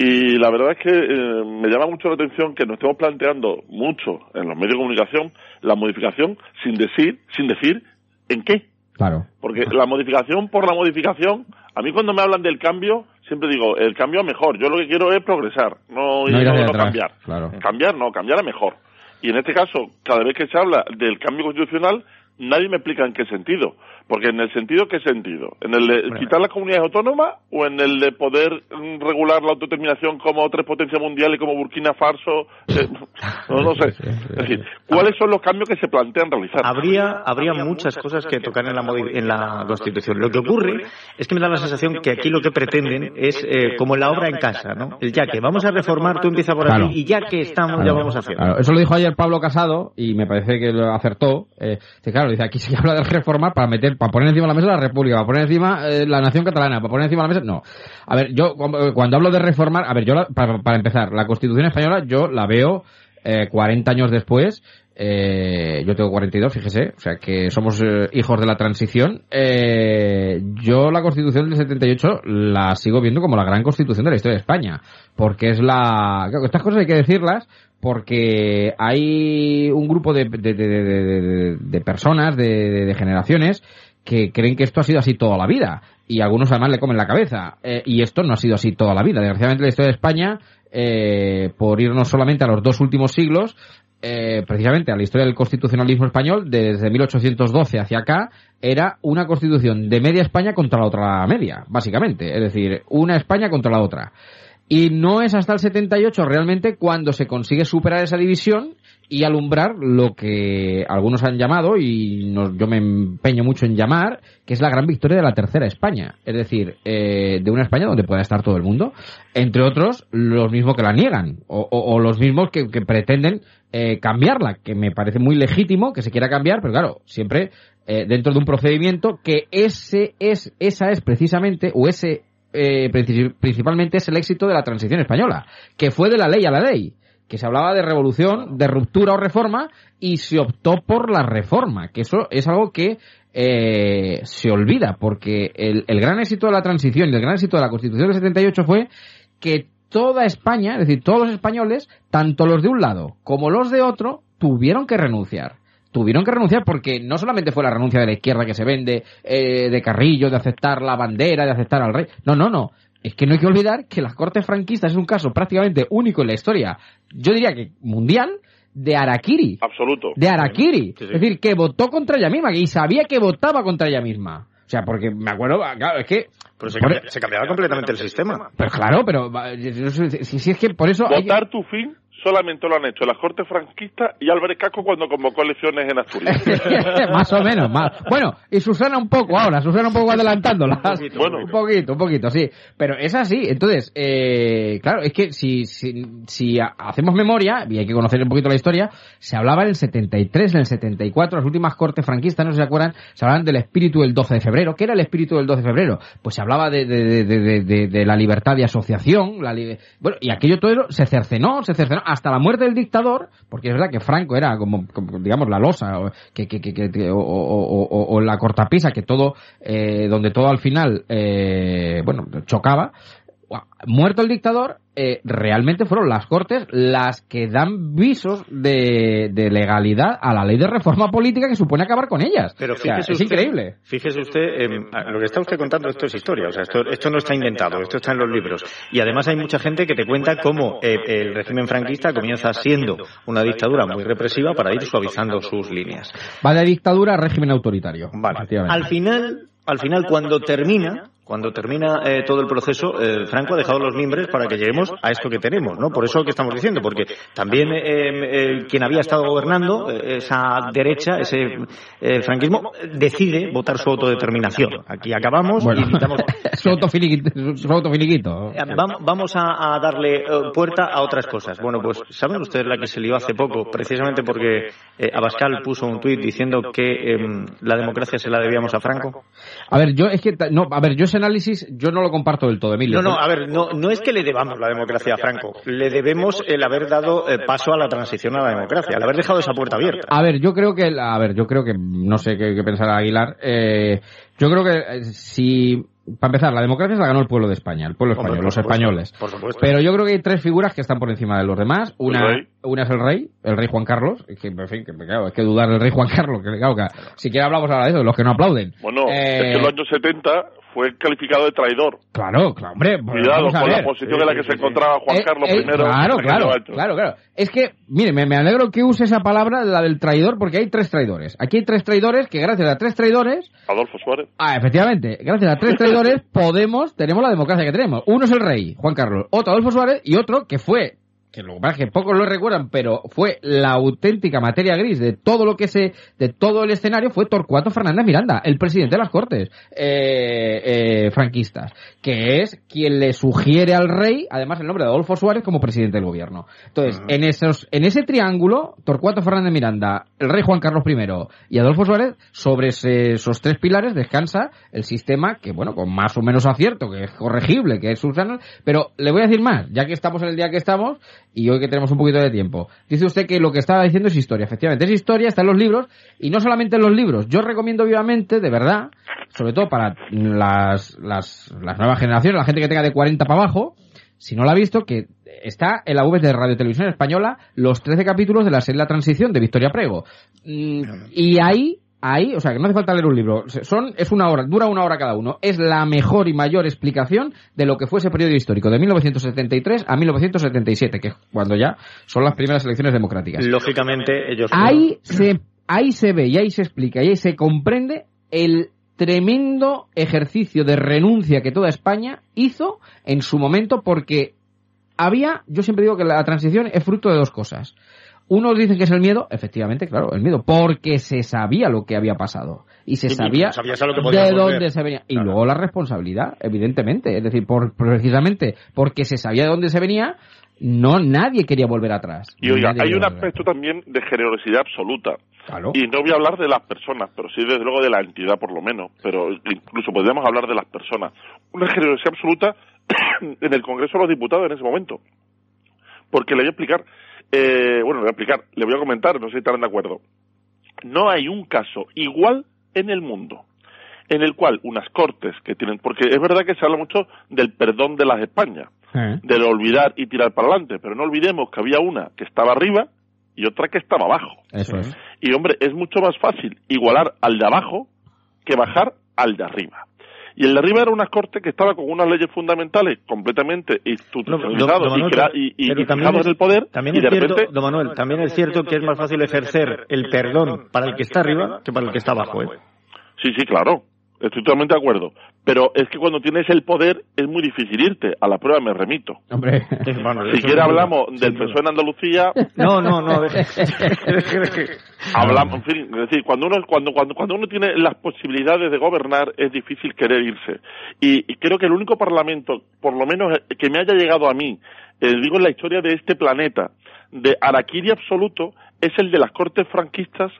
Y la verdad es que eh, me llama mucho la atención que nos estemos planteando mucho en los medios de comunicación la modificación sin decir, sin decir en qué. Claro. Porque la modificación por la modificación, a mí cuando me hablan del cambio, siempre digo, el cambio a mejor. Yo lo que quiero es progresar, no, No ir no- cambiar. claro. Cambiar no, cambiar a mejor. Y en este caso, cada vez que se habla del cambio constitucional, nadie me explica en qué sentido. Porque en el sentido, ¿qué sentido? ¿En el de quitar las comunidades autónomas o en el de poder mm, regular la autodeterminación como tres potencias mundiales como Burkina Faso? Eh, (laughs) no, no sé. Es decir, ¿cuáles son los cambios que se plantean realizar? Habría, habría muchas cosas que tocar en la, modi- en la Constitución. Lo que ocurre es que me da la sensación que aquí lo que pretenden es eh, como la obra en casa, ¿no? El ya que vamos a reformar, tú empieza por Claro. aquí y ya que estamos, ya vamos a hacer. claro. Eso lo dijo ayer Pablo Casado y me parece que lo acertó. Eh, claro, dice, aquí se (laughs) habla de reformar para meter, para poner encima de la mesa la República, para poner encima eh, la nación catalana, para poner encima de la mesa... No. A ver, yo cuando cuando hablo de reformar, a ver, yo la- para, para empezar, la Constitución española yo la veo eh, 40 años después eh, yo tengo 42, fíjese, o sea que somos eh, hijos de la transición. Eh, yo la Constitución del 78 la sigo viendo como la gran Constitución de la historia de España, porque es la... estas cosas hay que decirlas porque hay un grupo de, de, de- de- personas, de generaciones, que creen que esto ha sido así toda la vida. Y algunos además le comen la cabeza. Eh, y esto no ha sido así toda la vida. Desgraciadamente la historia de España, eh, por irnos solamente a los dos últimos siglos, eh, precisamente a la historia del constitucionalismo español, desde 1812 hacia acá, era una constitución de media España contra la otra media, básicamente. Es decir, una España contra la otra. Y no es hasta el 78 realmente cuando se consigue superar esa división y alumbrar lo que algunos han llamado, y yo me empeño mucho en llamar, que es la gran victoria de la tercera España. Es decir, eh, de una España donde pueda estar todo el mundo, entre otros los mismos que la niegan, o, los mismos que, que pretenden eh, cambiarla, que me parece muy legítimo que se quiera cambiar, pero claro, siempre eh, dentro de un procedimiento que ese es, esa es precisamente, o ese eh, princi- principalmente es el éxito de la transición española, que fue de la ley a la ley, que se hablaba de revolución, de ruptura o reforma, y se optó por la reforma, que eso es algo que eh, se olvida, porque el, gran éxito de la transición y el gran éxito de la Constitución del 78 fue que toda España, es decir, todos los españoles, tanto los de un lado como los de otro, tuvieron que renunciar. Tuvieron que renunciar porque no solamente fue la renuncia de la izquierda que se vende, eh, de Carrillo, de aceptar la bandera, de aceptar al rey. No, no, no. Es que no hay que olvidar que las cortes franquistas es un caso prácticamente único en la historia, yo diría que mundial, de Araquiri. Absoluto. De Araquiri. Es decir, que votó contra ella misma, y sabía que votaba contra ella misma. O sea, porque me acuerdo, claro, es que... Pero se, por- cambia- se cambiaba completamente el sistema. Pero claro, pero va, si, si es que por eso... hay- Votar tu fin solamente lo han hecho las Cortes franquistas y Álvarez Casco cuando convocó elecciones en Asturias. (laughs) más o menos, más. Bueno, y Susana un poco ahora, Susana un poco adelantándola. Un poquito, bueno, un poquito, un poquito, sí. Pero es así. Entonces, eh, claro, es que si, si, si ha- hacemos memoria, y hay que conocer un poquito la historia, se hablaba en el 73, en el 74, las últimas cortes franquistas, no sé si se acuerdan, se hablaban del espíritu del 12 de febrero. ¿Qué era el espíritu del 12 de febrero? Pues se hablaba de, de, de, de, de- de la libertad de asociación, la li- bueno, y aquello todo eso se cercenó, se cercenó hasta la muerte del dictador, porque es verdad que Franco era como, digamos, la losa, o, que, que, o la cortapisa, que todo, eh, donde todo al final, eh, bueno, chocaba. Muerto el dictador, eh, realmente fueron las Cortes las que dan visos de, de legalidad a la ley de reforma política que supone acabar con ellas. Pero O sea, fíjese es usted- increíble. Fíjese usted, eh, lo que está usted contando, esto es historia, o sea, esto, esto no está inventado, esto está en los libros. Y además hay mucha gente que te cuenta cómo eh, el régimen franquista comienza siendo una dictadura muy represiva para ir suavizando sus líneas. Va de dictadura a régimen autoritario. Vale. Al final, al final cuando termina, cuando termina eh, todo el proceso, eh, Franco ha dejado los mimbres para que lleguemos a esto que tenemos, ¿no? Por eso que estamos diciendo, porque también eh, eh, quien había estado gobernando, esa derecha, ese franquismo, decide votar su autodeterminación. Aquí acabamos Bueno, y damos- (laughs) su vam- Vamos a, a darle puerta a otras cosas. Bueno, pues ¿saben ustedes la que se lió hace poco? Precisamente porque Abascal puso un tuit diciendo que em, la democracia se la debíamos a Franco. A ver, yo es que, no, a ver, yo ese análisis, yo no lo comparto del todo, Emilio. No, no, a ver, no, no es que le debamos la democracia a Franco, le debemos el haber dado eh, paso a la transición a la democracia, el haber dejado esa puerta abierta. A ver, yo creo que, a ver, yo creo que, no sé qué, qué pensará Aguilar, eh, yo creo que eh, si, para empezar, la democracia se la ganó el pueblo de España, el pueblo español, los supuesto, españoles. por supuesto. Pero yo creo que hay tres figuras que están por encima de los demás. Una, una es el rey, el rey Juan Carlos, que, en fin, que, claro, es que dudar del rey Juan Carlos, que claro, que si quiere hablamos ahora de eso, de los que no aplauden. Bueno, Eh, es que en los años 70 fue calificado de traidor. Claro, claro, hombre. Cuidado con la posición en la que se encontraba Juan Eh, Carlos eh, I. Claro, claro, claro, claro. Es que, mire, me, me alegro que use esa palabra, la del traidor, porque hay tres traidores. Aquí hay tres traidores que gracias a tres traidores, Adolfo Suárez. ah, efectivamente, gracias a tres traidores (laughs) podemos, tenemos la democracia que tenemos. Uno es el rey, Juan Carlos, otro Adolfo Suárez y otro que fue que lo es que pocos lo recuerdan, pero fue la auténtica materia gris de todo lo que se, de todo el escenario, fue Torcuato Fernández Miranda, el presidente de las Cortes eh, eh, franquistas, que es quien le sugiere al rey, además el nombre de Adolfo Suárez como presidente del gobierno. Entonces, en esos, en ese triángulo, Torcuato Fernández Miranda, el rey Juan Carlos I y Adolfo Suárez, sobre ese- esos tres pilares descansa el sistema que, bueno, con más o menos acierto, que es corregible, que es Susana, pero le voy a decir más, ya que estamos en el día que estamos, y hoy que tenemos un poquito de tiempo. Dice usted que lo que estaba diciendo es historia, efectivamente, es historia, está en los libros, y no solamente en los libros, yo recomiendo vivamente, de verdad, sobre todo para las, las, las nuevas generaciones, la gente que tenga de 40 para abajo, si no la ha visto, que está en la web de Radio Televisión Española los 13 capítulos de la serie La Transición de Victoria Prego. Mm, Y ahí ahí, o sea, que no hace falta leer un libro, son, es una hora, dura una hora cada uno, es la mejor y mayor explicación de lo que fue ese periodo histórico, de 1973 a 1977, que es cuando ya son las primeras elecciones democráticas. Lógicamente, ellos... Ahí se, ahí se ve y ahí se explica y ahí se comprende el tremendo ejercicio de renuncia que toda España hizo en su momento porque había, yo siempre digo que la transición es fruto de dos cosas. Unos dicen que es el miedo, efectivamente, claro, el miedo, porque se sabía lo que había pasado y se Y sabía lo que de volver. dónde se venía. Y luego la responsabilidad, evidentemente, es decir, por, precisamente porque se sabía de dónde se venía, no nadie quería volver atrás. Y oiga, hay un aspecto también de generosidad absoluta. Claro. Y no voy a hablar de las personas, pero sí desde luego de la entidad por lo menos, pero incluso podríamos hablar de las personas. Una generosidad absoluta (coughs) en el Congreso de los Diputados en ese momento. Porque le voy a explicar, eh, bueno, le voy a explicar, le voy a comentar, no sé si estarán de acuerdo. No hay un caso igual en el mundo en el cual unas cortes que tienen, porque es verdad que se habla mucho del perdón de las Españas, Eh. del olvidar y tirar para adelante, pero no olvidemos que había una que estaba arriba y otra que estaba abajo. Eso es. Y hombre, es mucho más fácil igualar al de abajo que bajar al de arriba. Y el de arriba era una corte que estaba con unas leyes fundamentales completamente institucionalizadas Manuel, y, y, y- es- en el poder También y es de cierto, repente don Manuel, también es cierto que es más fácil ejercer el perdón para el que está arriba que para el que está abajo. ¿eh? Sí, sí, claro. Estoy totalmente de acuerdo. Pero es que cuando tienes el poder es muy difícil irte. A la prueba me remito. Hombre. Si quiere hablamos del PSOE en Andalucía. No, no, no. (laughs) deje- Hablamos, en fin, es decir, cuando uno, cuando, cuando, cuando uno tiene las posibilidades de gobernar es difícil querer irse. Y, y creo que el único parlamento, por lo menos eh, que me haya llegado a mí, eh, digo en la historia de este planeta, de araquiri absoluto, es el de las cortes franquistas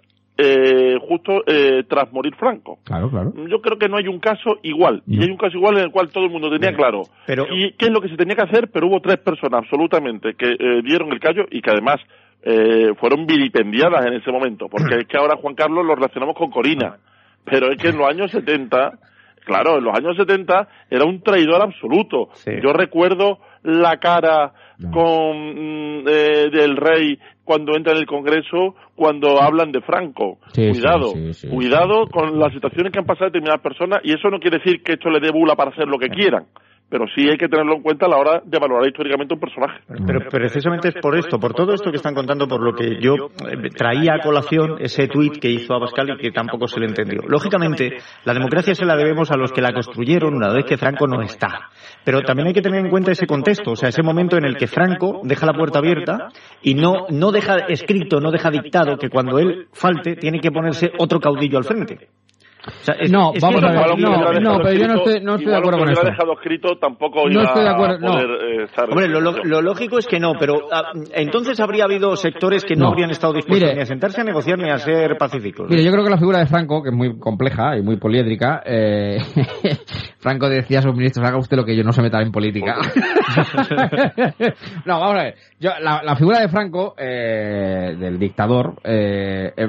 eh, justo eh, tras morir Franco. Claro, claro. Yo creo que no hay un caso igual. Y hay un caso igual en el cual todo el mundo tenía claro. Pero- ¿Y qué es lo que se tenía que hacer? Pero hubo tres personas absolutamente que eh, dieron el callo y que además eh, fueron vilipendiadas en ese momento. Porque es que ahora Juan Carlos lo relacionamos con Corina. Pero es que en los años 70, claro, en los años 70 era un traidor absoluto. Yo recuerdo la cara con mm, eh, del rey cuando entra en el Congreso cuando hablan de Franco. Sí, cuidado, sí, sí, sí. cuidado con las situaciones que han pasado determinadas personas y eso no quiere decir que esto le dé bula para hacer lo que quieran. Pero sí hay que tenerlo en cuenta a la hora de valorar históricamente un personaje. Pero precisamente es por esto, por todo esto que están contando, por lo que yo eh, traía a colación ese tuit que hizo Abascal y que tampoco se le entendió. Lógicamente, la democracia se la debemos a los que la construyeron una vez que Franco no está. Pero también hay que tener en cuenta ese contexto, o sea, ese momento en el que Franco deja la puerta abierta y no, no deja escrito, no deja dictado que cuando él falte tiene que ponerse otro caudillo al frente. O sea, es- No, es vamos a ver, no, no, pero yo no estoy, no estoy de acuerdo con lo eso. hubiera dejado escrito tampoco No estoy de acuerdo, a no. poder eh. Hombre, lo, lo- lo lógico es que no, pero ah, entonces habría habido sectores que no, No. habrían estado dispuestos Mire. ni a sentarse a negociar ni a ser pacíficos. Mire, yo creo que la figura de Franco, que es muy compleja y muy poliédrica, eh, (laughs) Franco decía a sus ministros, haga usted lo que yo no se meta en política. (laughs) no, vamos a ver. Yo, la, la figura de Franco, eh, del dictador, eh, eh,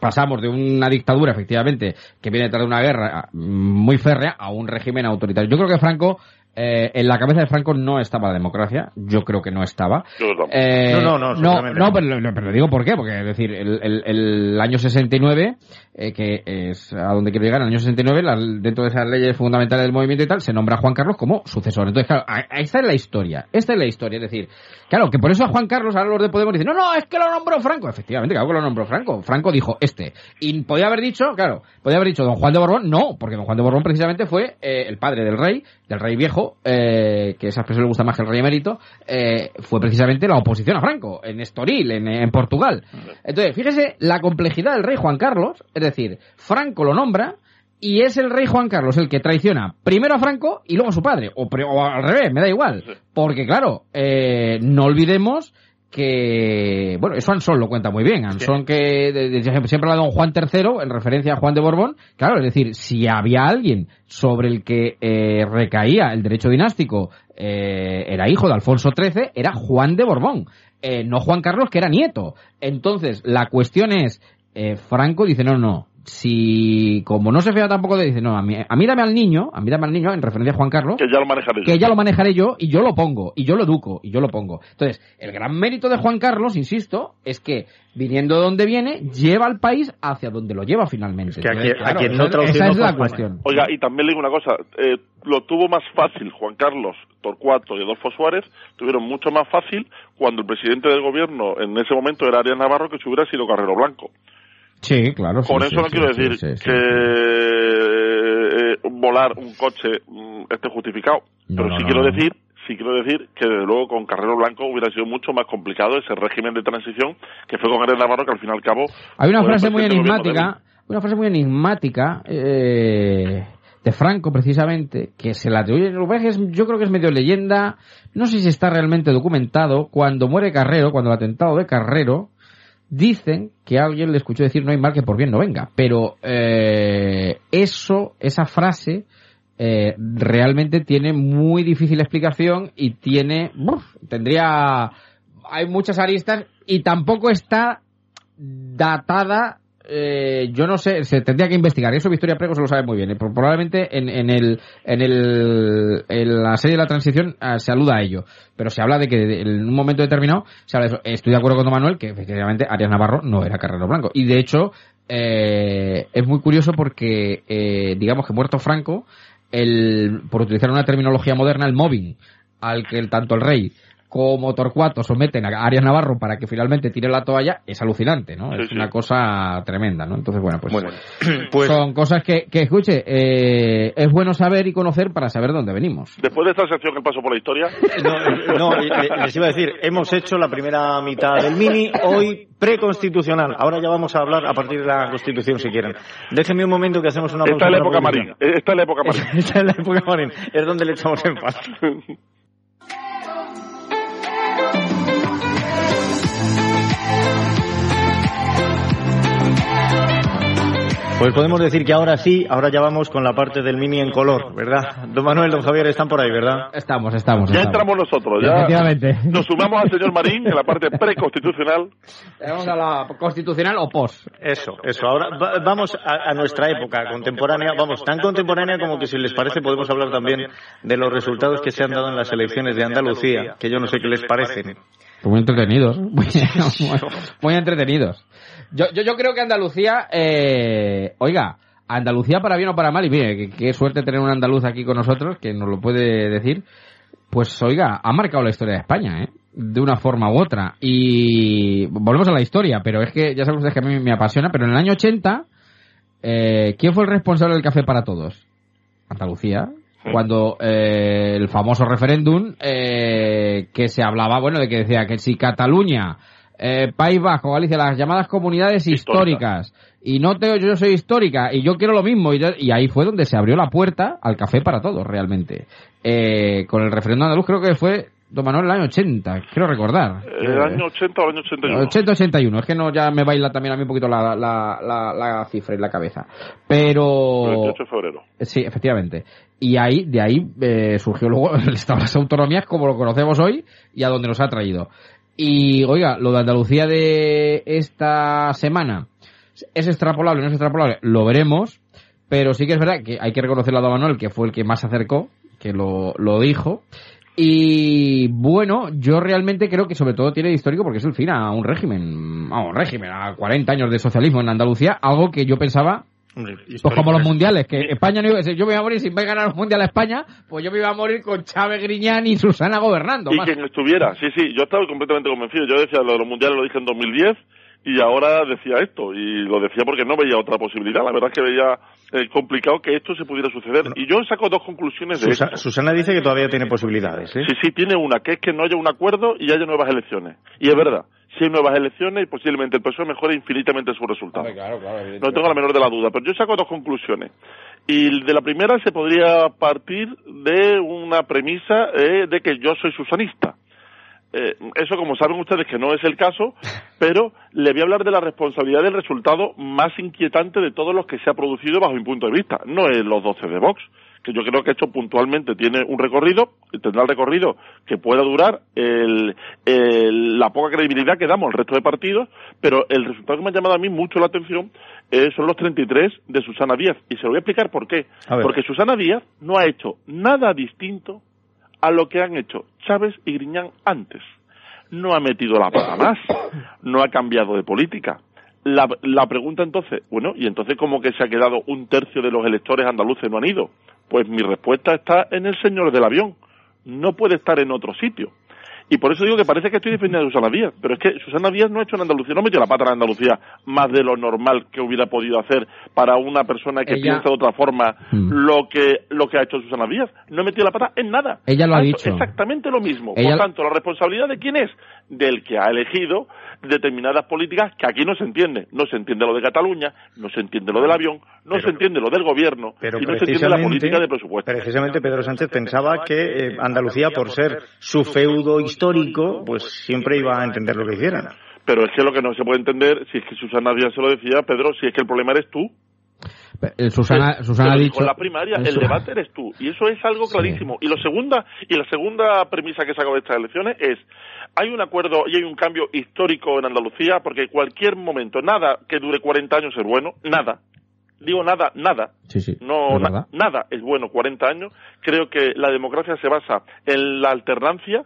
pasamos de una dictadura, efectivamente, que viene de una guerra mm, muy férrea, a un régimen autoritario. Yo creo que Franco, eh, en la cabeza de Franco no estaba la democracia, yo creo que no estaba. Eh, No, no, no, no, no, no. pero, pero digo por qué, porque es decir, el, el, el año 69, eh, que es a donde quiero llegar, el año 69, la- dentro de esas leyes fundamentales del movimiento y tal, se nombra a Juan Carlos como sucesor. Entonces, claro, a- a- esta es la historia, esta es la historia, es decir, claro, que por eso a Juan Carlos, ahora los de Podemos dicen, no, no, es que lo nombró Franco. Efectivamente, claro que lo nombró Franco. Franco dijo este. Y podía haber dicho, claro, podía haber dicho don Juan de Borbón, no, porque don Juan de Borbón precisamente fue eh, el padre del rey, del rey viejo, eh, que esa expresión le gusta más que el rey emérito, eh, fue precisamente la oposición a Franco, en Estoril, en, en Portugal. Entonces, fíjese la complejidad del rey Juan Carlos, es decir, Franco lo nombra, y es el rey Juan Carlos el que traiciona primero a Franco y luego a su padre, o al revés, me da igual. Porque claro, eh, no olvidemos que, bueno, eso Anson lo cuenta muy bien. Anson que de- de- siempre habla de don Juan III en referencia a Juan de Borbón. Claro, es decir, si había alguien sobre el que eh, recaía el derecho dinástico, eh, era hijo de Alfonso XIII, era Juan de Borbón, eh, no Juan Carlos que era nieto. Entonces, la cuestión es, eh, Franco dice, no, no, si, como no se fía tampoco de dice, no, a mí, a mí dame al niño, a mí dame al niño, en referencia a Juan Carlos, Que ya lo manejaré yo. que ya lo manejaré yo y yo lo pongo, y yo lo educo, y yo lo pongo. Entonces, el gran mérito de Juan Carlos, insisto, es que viniendo de donde viene, lleva al país hacia donde lo lleva finalmente. que quien- a quien no esa- es la cuestión. Oiga, y también le digo una cosa, eh, lo tuvo más fácil Juan Carlos Torcuato y Adolfo Suárez, tuvieron mucho más fácil cuando el presidente del gobierno en ese momento era Arias Navarro que si hubiera sido Carrero Blanco. Sí, claro. sí, eso no sí, quiero decir que eh, volar un coche esté justificado, No, pero sí no, quiero no. decir sí quiero decir que desde luego con Carrero Blanco hubiera sido mucho más complicado ese régimen de transición que fue con Arias Navarro que al fin y al cabo Hay una frase muy enigmática, una frase muy enigmática eh, de Franco precisamente, que se la atribuye, yo creo que es medio leyenda, no sé si está realmente documentado, cuando muere Carrero, cuando el atentado de Carrero, dicen que alguien le escuchó decir no hay mal que por bien no venga, pero eh, eso, esa frase, eh, realmente tiene muy difícil explicación y tiene, uf, tendría, hay muchas aristas y tampoco está datada eh, yo no sé, se tendría que investigar. Eso Victoria Prego se lo sabe muy bien. eh, pro- Probablemente en, en el, en el, en la serie de la transición ah, se aluda a ello. Pero se habla de que en un momento determinado se habla de eso. Estoy de acuerdo con Don Manuel que efectivamente Arias Navarro no era Carrero Blanco. Y de hecho, eh, es muy curioso porque, eh, digamos que muerto Franco, el, por utilizar una terminología moderna, el mobbing al que el- tanto el rey como Torcuato someten a Arias Navarro para que finalmente tire la toalla es alucinante, ¿no? Sí, es sí. una cosa tremenda, ¿no? Entonces, bueno, pues, Bueno, (clears throat) pues- son cosas que, que escuche, eh, es bueno saber y conocer para saber dónde venimos. Después de esta sección que paso por la historia, (laughs) No, no, le- les iba a decir, hemos hecho la primera mitad del mini, hoy preconstitucional. Ahora ya vamos a hablar a partir de la Constitución, si quieren. Déjenme un momento que hacemos una esta es la época marín, esta es la época marín. (laughs) Esta es la época marín, es donde le echamos en paz. (laughs) Pues podemos decir que ahora sí, ahora ya vamos con la parte del mini en color, ¿verdad? Don Manuel, don Javier, están por ahí, ¿verdad? Estamos, estamos. Ya estamos. entramos nosotros, ya Efectivamente. nos sumamos al señor Marín en la parte preconstitucional. Vamos a la constitucional o pos. Eso, eso. Ahora va- vamos a, a nuestra época contemporánea, vamos, tan contemporánea como que si les parece podemos hablar también de los resultados que se han dado en las elecciones de Andalucía, que yo no sé qué les parecen. Muy entretenidos. (laughs) Muy, muy entretenidos. Yo, yo, yo creo que Andalucía, eh, oiga, Andalucía para bien o para mal, y mire, que- qué suerte tener un andaluz aquí con nosotros, que nos lo puede decir, pues oiga, ha marcado la historia de España, ¿eh? De una forma u otra. Y volvemos a la historia, pero es que ya saben ustedes que a mí me apasiona, pero en el año 80, eh, ¿quién fue el responsable del café para todos? Andalucía. Cuando eh, el famoso referéndum eh, que se hablaba, bueno, de que decía que si Cataluña, eh, País Vasco, Galicia, las llamadas comunidades históricas, y no tengo, yo soy histórica y yo quiero lo mismo, y, yo- y ahí fue donde se abrió la puerta al café para todos, realmente. Eh, con el referéndum andaluz creo que fue, don Manuel, el año 80, quiero recordar. El año 80 o el año 81. 80-81, es que no ya me baila también a mí un poquito la, la, la, la cifra en la cabeza. Pero... 28 de febrero. Sí, efectivamente. Y ahí, de ahí eh, surgió luego (laughs) el Estado de las Autonomías como lo conocemos hoy y a donde nos ha traído. Y oiga, lo de Andalucía de esta semana, ¿es extrapolable no es extrapolable? Lo veremos, pero sí que es verdad que hay que reconocerle a Don Manuel que fue el que más se acercó, que lo, lo dijo. Y bueno, yo realmente creo que sobre todo tiene de histórico porque es el fin a un régimen, a un régimen, a 40 años de socialismo en Andalucía, algo que yo pensaba pues como los mundiales, que España no iba, si yo me iba a morir si me ganar los mundiales a España, pues yo me iba a morir con Chávez Griñán y Susana gobernando. Y más. quien estuviera, sí, sí, yo estaba completamente convencido. Yo decía lo de los mundiales, lo dije en 2010, y ahora decía esto. Y lo decía porque no veía otra posibilidad. La verdad es que veía eh, complicado que esto se pudiera suceder. Y yo saco dos conclusiones de Susa- esto. Susana dice que todavía tiene posibilidades, ¿eh? Sí, sí, tiene una, que es que no haya un acuerdo y haya nuevas elecciones. Y es verdad, si hay nuevas elecciones, posiblemente el PSOE mejore infinitamente su resultado. No tengo la menor de la duda, pero yo saco dos conclusiones. Y de la primera se podría partir de una premisa eh, de que yo soy susanista. Eh, eso, como saben ustedes, que no es el caso, (laughs) pero le voy a hablar de la responsabilidad del resultado más inquietante de todos los que se ha producido bajo mi punto de vista. No es los 12 de Vox, que yo creo que esto puntualmente tiene un recorrido, tendrá el recorrido que pueda durar el, el- la poca credibilidad que damos al resto de partidos, pero el resultado que me ha llamado a mí mucho la atención eh, son los 33 de Susana Díaz. Y se lo voy a explicar por qué. Porque Susana Díaz no ha hecho nada distinto a lo que han hecho Chávez y Griñán antes. No ha metido la pata más, no ha cambiado de política. La, la pregunta entonces, bueno, ¿y entonces cómo que se ha quedado un tercio de los electores andaluces no han ido? Pues mi respuesta está en el señor del avión. No puede estar en otro sitio. Y por eso digo que parece que estoy defendiendo a Susana Díaz. Pero es que Susana Díaz no ha hecho en Andalucía, no metió la pata en Andalucía más de lo normal que hubiera podido hacer para una persona que Ella- piensa de otra forma Mm. lo que lo que ha hecho Susana Díaz. No ha metido la pata en nada. Ella lo ha dicho. Exactamente lo mismo. Ella- Por tanto, la responsabilidad de quién es? Del que ha elegido determinadas políticas que aquí no se entiende. No se entiende lo de Cataluña, no se entiende lo del avión, no se entiende lo del gobierno Pero y no se entiende la precisamente- política de presupuesto. Precisamente Pedro Sánchez pensaba que eh, Andalucía, por ser su feudo histórico, pues siempre iba a entender lo que hicieran. Pero es que lo que no se puede entender, si es que Susana Díaz se lo decía, Pedro, si es que el problema eres tú. Eh, Susana, Susana ha dicho... en la primaria, el debate eres tú. Y eso es algo clarísimo. Y, lo segunda, y la segunda premisa que saco de estas elecciones es, hay un acuerdo y hay un cambio histórico en Andalucía, porque en cualquier momento, nada que dure 40 años es bueno, nada. Digo nada, nada. Sí, sí, No, na- nada es bueno 40 años. Creo que la democracia se basa en la alternancia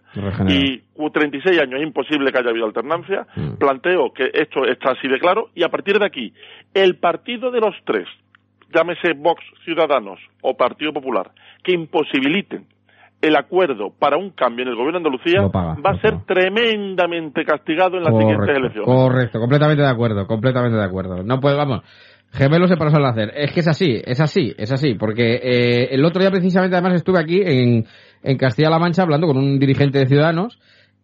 y cu- 36 años es imposible que haya habido alternancia. Mm. Planteo que esto está así de claro y a partir de aquí, el partido de los tres, llámese Vox Ciudadanos o Partido Popular, que imposibiliten el acuerdo para un cambio en el gobierno de Andalucía paga, va a ser tremendamente castigado en las siguientes elecciones. correcto, completamente de acuerdo, completamente de acuerdo. No puede, vamos, gemelos se pasan a hacer. Es que es así, es así, es así, porque eh, el otro día precisamente además estuve aquí en, en Castilla-La Mancha hablando con un dirigente de Ciudadanos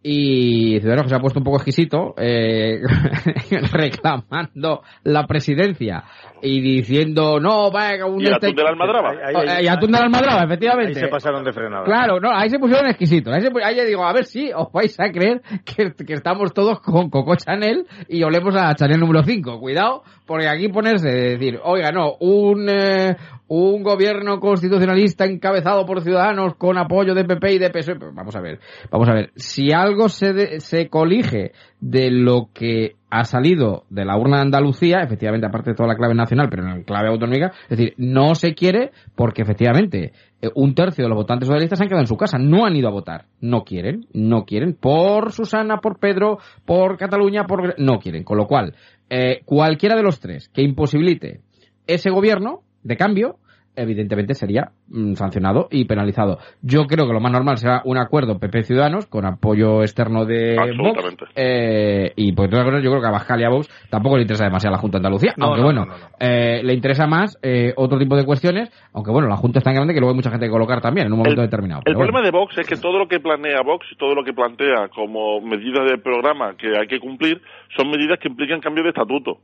y Ciudadanos que se ha puesto un poco exquisito eh, (laughs) reclamando la presidencia y diciendo no, vaya, un ¿Y el este- atún de la Almadraba? Eh, y atún de la Almadraba, efectivamente. Ahí se pasaron de frenada. Claro, no, ahí se pusieron exquisitos. Ahí, se ahí digo, a ver si os vais a creer que, que estamos todos con Coco Chanel y olemos a Chanel número 5. Cuidado, porque aquí ponerse de decir, oiga, no, un, eh, un gobierno constitucionalista encabezado por ciudadanos con apoyo de PP y de PSOE. Pues vamos a ver, vamos a ver. Si algo se, de- se colige de lo que ha salido de la urna de Andalucía, efectivamente, aparte de toda la clave nacional, pero en clave autonómica, es decir, no se quiere porque efectivamente eh, un tercio de los votantes socialistas han quedado en su casa, no han ido a votar, no quieren, no quieren, por Susana, por Pedro, por Cataluña, por... no quieren, con lo cual, eh, cualquiera de los tres que imposibilite ese gobierno de cambio, evidentemente sería mm, sancionado y penalizado. Yo creo que lo más normal será un acuerdo PP Ciudadanos con apoyo externo de Vox. Absolutamente. eh, y por otras cosas, yo creo que a Bascal y a Vox tampoco le interesa demasiado a la Junta de Andalucía. No, aunque no, bueno, no, no, eh, le interesa más eh, otro tipo de cuestiones. Aunque bueno, la Junta es tan grande que luego hay mucha gente que colocar también en un momento El- determinado. El problema bueno. de Vox es que todo lo que planea Vox y todo lo que plantea como medidas de programa que hay que cumplir son medidas que implican cambio de estatuto.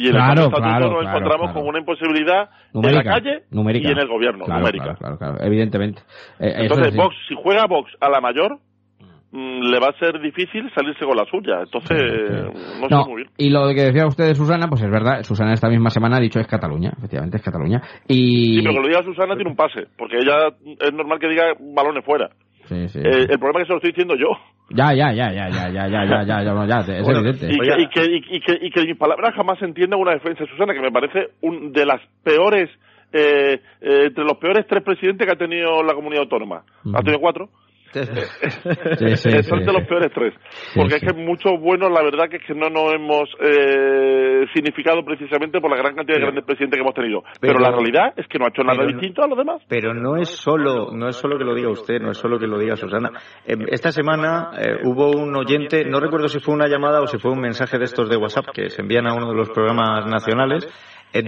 Y en Claro, el estatuto claro, nos claro, encontramos con una imposibilidad Numérica, en la calle numérica. y en el gobierno, Claro, numérica. Claro, claro, claro, evidentemente. Eh, Entonces. Vox, si juega Vox a la mayor, mm, le va a ser difícil salirse con la suya. Entonces, no sé muy bien. y lo que decía usted de Susana, pues es verdad, Susana esta misma semana ha dicho es Cataluña, efectivamente es Cataluña. Y... Sí, pero que lo diga Susana tiene un pase, porque ella es normal que diga balones fuera. Sí, sí. Eh, el problema es que se lo estoy diciendo yo. Ya, ya, ya, ya, ya, ya, ya, ya, ya, ya, no, ya, es Bueno, evidente. Y que, y, que, y, que, y que mis palabras jamás se entiendan una defensa de Susana, que me parece un de las peores, eh, eh, entre los peores tres presidentes que ha tenido la comunidad autónoma. Ha tenido cuatro. (laughs) Sí, sí, Son sí. de los peores tres. Porque es que muchos buenos, la verdad que es que no nos hemos eh, significado precisamente por la gran cantidad de grandes presidentes que hemos tenido. Pero, pero- la realidad es que no ha hecho nada distinto a los demás. Pero no es solo, no es solo que lo diga usted, no es solo que lo diga Susana. Eh, Esta semana eh, hubo un oyente, no recuerdo si fue una llamada o si fue un mensaje de estos de WhatsApp que se envían a uno de los programas nacionales, eh,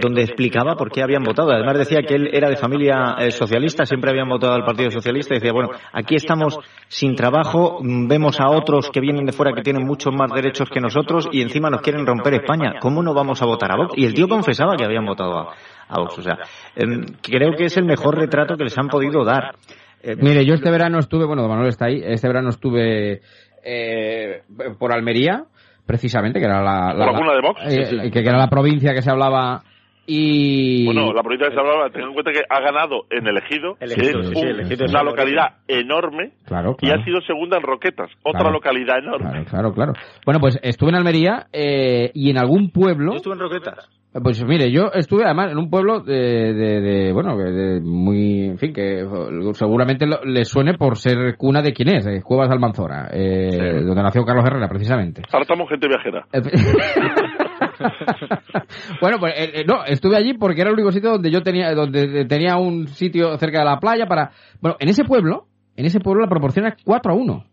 donde explicaba por qué habían votado. Además decía que él era de familia eh, socialista, siempre habían votado al Partido Socialista y decía, bueno, aquí estamos sin trabajo, mm, vemos a otros que vienen de fuera que tienen muchos más derechos que nosotros y encima nos quieren romper España. ¿Cómo no vamos a votar a Vox? Y el tío confesaba que habían votado a, a Vox. O sea, em, creo que es el mejor retrato que les han podido dar. Eh, Mire, yo este verano estuve, bueno, Don Manuel está ahí, este verano estuve eh, por Almería, precisamente, que era la, ¿Por la cuna de Vox? eh, Sí, sí. que, que era la provincia que se hablaba y... Bueno, la provincia de tengan en cuenta que ha ganado en Elegido, Elegido, que es sí, un- Elegido es una el localidad enorme, Claro, y claro. ha sido segunda en Roquetas, otra Claro. localidad enorme. Claro, claro, claro. Bueno, pues estuve en Almería eh, y en algún pueblo... Yo estuve en Roquetas. Pues mire, yo estuve además en un pueblo de, de, de, bueno, de muy, en fin, que seguramente lo- le suene por ser cuna de quién es, de Cuevas de Almanzora, eh, donde nació Carlos Herrera, precisamente. Ahora estamos gente viajera. (laughs) (laughs) bueno, pues eh, eh, no, estuve allí porque era el único sitio donde yo tenía, donde tenía un sitio cerca de la playa para, bueno, en ese pueblo, en ese pueblo la proporción era 4 a 1.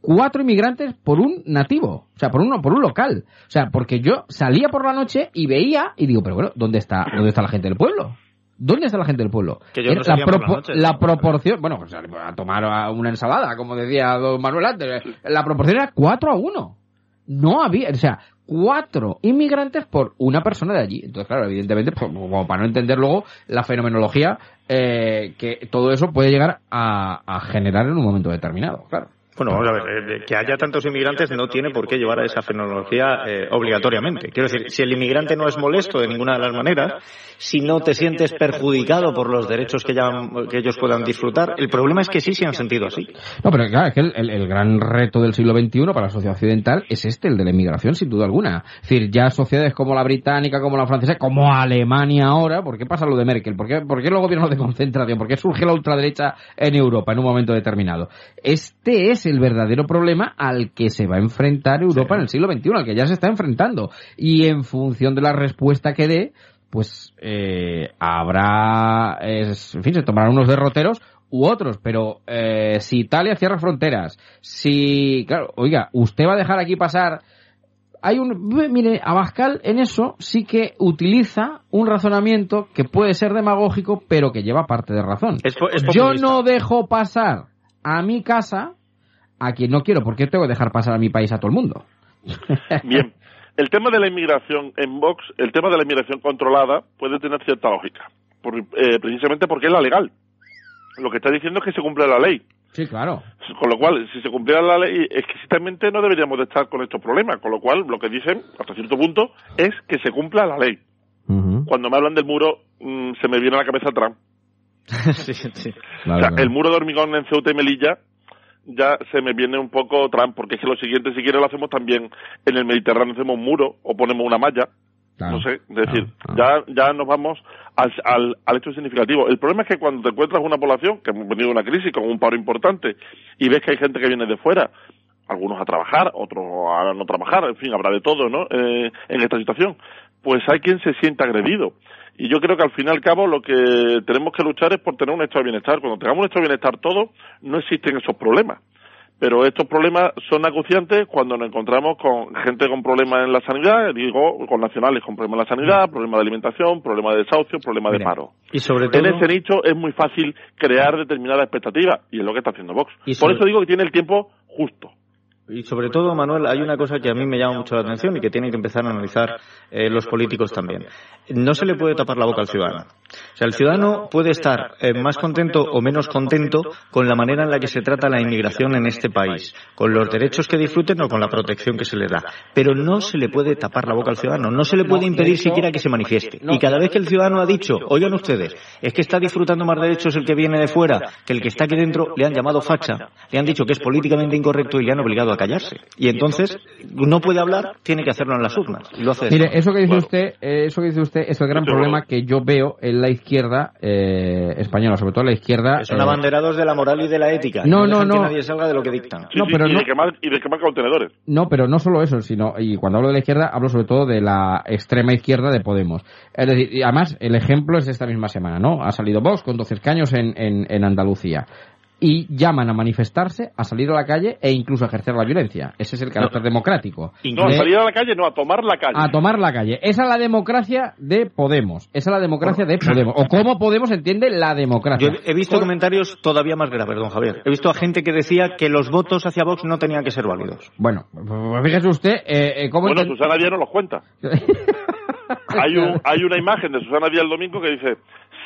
Cuatro inmigrantes por un nativo, o sea, por uno, por un local. O sea, porque yo salía por la noche y veía y digo, pero bueno, ¿dónde está, dónde está la gente del pueblo? ¿Dónde está la gente del pueblo? Que yo no la, propo- noche, la proporción, bueno, pues a tomar a una ensalada, como decía don Manuel antes. La proporción era 4 a 1. No había, o sea, cuatro inmigrantes por una persona de allí. Entonces, claro, evidentemente, pues, como para no entender luego la fenomenología eh, que todo eso puede llegar a, a generar en un momento determinado, claro. Bueno, vamos a ver, eh, que haya tantos inmigrantes no tiene por qué llevar a esa fenomenología eh, obligatoriamente. Quiero decir, si el inmigrante no es molesto de ninguna de las maneras, si no te sientes perjudicado por los derechos que, ya- que ellos puedan disfrutar, el problema es que sí se han sentido así. No, pero claro, es que el, gran reto del siglo XXI para la sociedad occidental es este, el de la inmigración, sin duda alguna. Es decir, ya sociedades como la británica, como la francesa, como Alemania ahora, ¿por qué pasa lo de Merkel? ¿Por qué, por los gobiernos de concentración? ¿Por qué surge la ultraderecha en Europa en un momento determinado? Este es el verdadero problema al que se va a enfrentar Europa en el siglo XXI, al que ya se está enfrentando. Y en función de la respuesta que dé, pues eh, habrá, es- en fin, se tomarán unos derroteros u otros, pero eh, si Italia cierra fronteras, si, claro, oiga, usted va a dejar aquí pasar, hay un, mire, Abascal en eso sí que utiliza un razonamiento que puede ser demagógico, pero que lleva parte de razón. Es es Yo no dejo pasar a mi casa a quien no quiero, porque tengo que dejar pasar a mi país a todo el mundo. (laughs) Bien, el tema de la inmigración en Vox, el tema de la inmigración controlada puede tener cierta lógica, por- eh, precisamente porque es la legal. Lo que está diciendo es que se cumple la ley. Sí, claro. Con lo cual, si se cumpliera la ley, exquisitamente no deberíamos de estar con estos problemas. Con lo cual, lo que dicen, hasta cierto punto, es que se cumpla la ley. Cuando me hablan del muro, mm, se me viene a la cabeza Trump. (laughs) sí, sí. o sea, el muro de hormigón en Ceuta y Melilla ya se me viene un poco Trump, porque es que lo siguiente, si quieres, lo hacemos también en el Mediterráneo, hacemos un muro o ponemos una malla. No sé, es decir, ya, ya nos vamos al, al, al hecho significativo. El problema es que cuando te encuentras una población que hemos venido una crisis con un paro importante y ves que hay gente que viene de fuera, algunos a trabajar, otros a no trabajar, en fin, habrá de todo, ¿no? Eh, en esta situación, pues hay quien se siente agredido. Y yo creo que al fin y al cabo lo que tenemos que luchar es por tener un estado de bienestar. Cuando tengamos un estado de bienestar todo, no existen esos problemas. Pero estos problemas son acuciantes cuando nos encontramos con gente con problemas en la sanidad, digo, con nacionales con problemas en la sanidad, problemas de alimentación, problemas de desahucio, problemas de paro. Y sobre En todo... ese nicho es muy fácil crear determinadas expectativas y es lo que está haciendo Vox. Y Por eso digo que tiene el tiempo justo. Y sobre todo, Manuel, hay una cosa que a mí me llama mucho la atención y que tienen que empezar a analizar eh, los políticos también. No se le puede tapar la boca al ciudadano. O sea, el ciudadano puede estar eh, más contento o menos contento con la manera en la que se trata la inmigración en este país, con los derechos que disfruten o con la protección que se les da. Pero no se le puede tapar la boca al ciudadano, no se le puede impedir siquiera que se manifieste. Y cada vez que el ciudadano ha dicho, oigan ustedes, es que está disfrutando más derechos el que viene de fuera que el que está aquí dentro, le han llamado facha, le han dicho que es políticamente incorrecto y le han obligado a callarse. Y entonces, no puede hablar, tiene que hacerlo en las urnas. Y lo hace Mire, eso que dice usted, eh, eso que dice usted es el gran problema que yo veo en la izquierda eh, española, sobre todo la izquierda. Son eh, abanderados de la moral y de la ética. No, no, no. que nadie salga de lo que dictan. No, pero y, no- De quemar, y de quemar contenedores. No, pero no solo eso, sino, y cuando hablo de la izquierda, hablo sobre todo de la extrema izquierda de Podemos. Es decir, y además, el ejemplo es de esta misma semana, ¿no? Ha salido Vox con 12 escaños en, en, en Andalucía. Y llaman a manifestarse, a salir a la calle e incluso a ejercer la violencia. Ese es el carácter democrático. No, a salir a la calle, no, a tomar la calle. a tomar la calle. Esa es la democracia de Podemos. Esa es la democracia de Podemos. O cómo Podemos entiende la democracia. Yo he visto comentarios todavía más graves, don Javier. He visto a gente que decía que los votos hacia Vox no tenían que ser válidos. Bueno, pues fíjese usted, eh, eh, cómo Bueno, enten- Susana Díaz nos los cuenta. (laughs) hay, un, (laughs) hay una imagen de Susana Díaz el domingo que dice,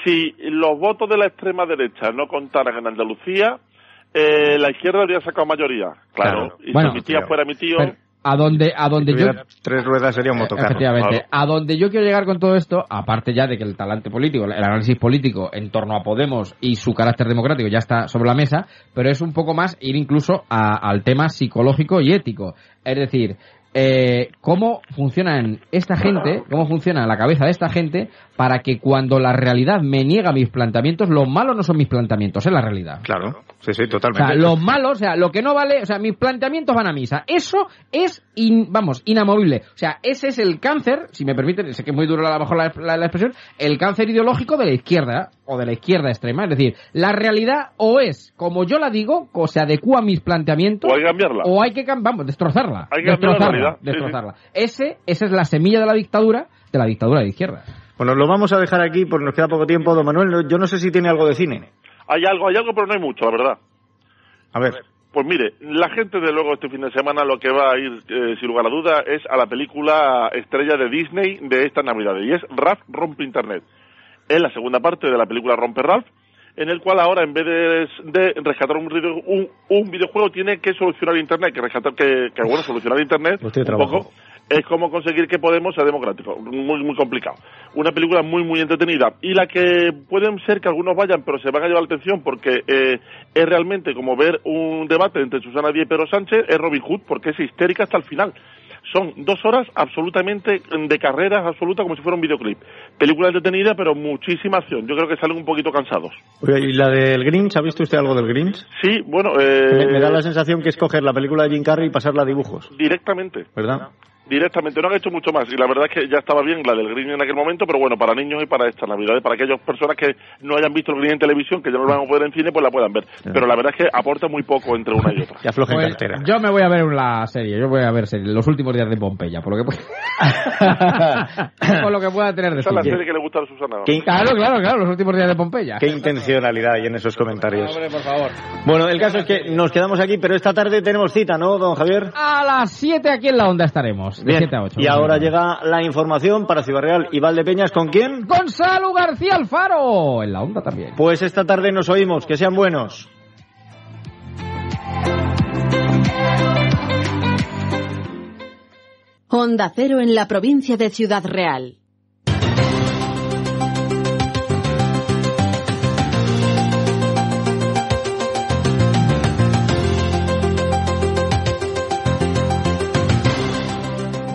si los votos de la extrema derecha no contaran en Andalucía, eh, la izquierda habría sacado mayoría. Claro, Claro. y Bueno, si mi tía fuera mi tío... Pero a donde, a donde Si yo... tres ruedas sería un motocarro. Efectivamente. A donde yo quiero llegar con todo esto, aparte ya de que el talante político, el análisis político en torno a Podemos y su carácter democrático ya está sobre la mesa, pero es un poco más ir incluso a- al tema psicológico y ético. Es decir, eh, cómo funcionan esta gente, cómo funciona la cabeza de esta gente para que cuando la realidad me niega mis planteamientos, lo malo no son mis planteamientos, es la realidad. Claro, sí, sí, O totalmente. sea, lo malo, o sea, lo que no vale, o sea, mis planteamientos van a misa. Eso es, in- vamos, inamovible. O sea, ese es el cáncer, si me permiten, sé que es muy duro a lo mejor la, la- la expresión, el cáncer ideológico de la izquierda o de la izquierda extrema. Es decir, la realidad o es como yo la digo, o se adecua a mis planteamientos, O hay que cambiarla. o hay que, vamos, destrozarla. Hay que cambiar la destrozarla, sí, sí. destrozarla. Ese, esa es la semilla de la dictadura, de la dictadura de izquierda. Bueno, lo vamos a dejar aquí porque nos queda poco tiempo. Don Manuel, yo no sé si tiene algo de cine. Hay algo, hay algo, pero no hay mucho, la verdad. A ver. Pues mire, la gente de luego este fin de semana lo que va a ir, eh, sin lugar a duda, es a la película estrella de Disney de esta Navidad, y es Ralph Rompe Internet. Es la segunda parte de la película Rompe Ralph, en el cual ahora en vez de, de rescatar un, un, un videojuego tiene que solucionar Internet, que rescatar que, que bueno, solucionar Internet Hostia, un trabajo. poco es como conseguir que Podemos sea democrático. Muy, muy complicado. Una película muy, muy entretenida. Y la que pueden ser que algunos vayan, pero se van a llevar la atención porque eh, es realmente como ver un debate entre Susana Díaz y Pedro Sánchez, es Robin Hood, porque es histérica hasta el final. Son dos horas absolutamente de carreras absolutas como si fuera un videoclip. Película entretenida, pero muchísima acción. Yo creo que salen un poquito cansados. Oye, ¿Y la del Grinch? ¿Ha visto usted algo del Grinch? Sí, bueno, eh, Me, me da la sensación que es coger la película de Jim Carrey y pasarla a dibujos, directamente. ¿verdad? Directamente, no han hecho mucho más. Y la verdad es que ya estaba bien la del Green en aquel momento, pero bueno, para niños y para esta Navidad, para aquellas personas que no hayan visto el Green en televisión, que ya no lo van a poder en cine, pues la puedan ver. Pero la verdad es que aporta muy poco entre una y otra. (laughs) Que aflojen Pues, cartera. yo me voy a ver la serie, yo voy a ver serie, los últimos días de Pompeya, por lo que, (laughs) por lo que pueda tener de Esa es la serie que le gusta a Susana. ¿Qué, Claro, claro, claro, los últimos días de Pompeya. qué intencionalidad hay en esos comentarios. Hombre, por favor. Bueno, el caso es que nos quedamos aquí, pero esta tarde tenemos cita, ¿no, don Javier? A las 7 aquí en la onda estaremos, de Bien. 7 a 8. Y ahora llega la información para Ciudad Real y Valdepeñas. ¿Con quién? Gonzalo García Alfaro, en la onda también. Pues esta tarde nos oímos. Que sean buenos. Onda Cero en la provincia de Ciudad Real.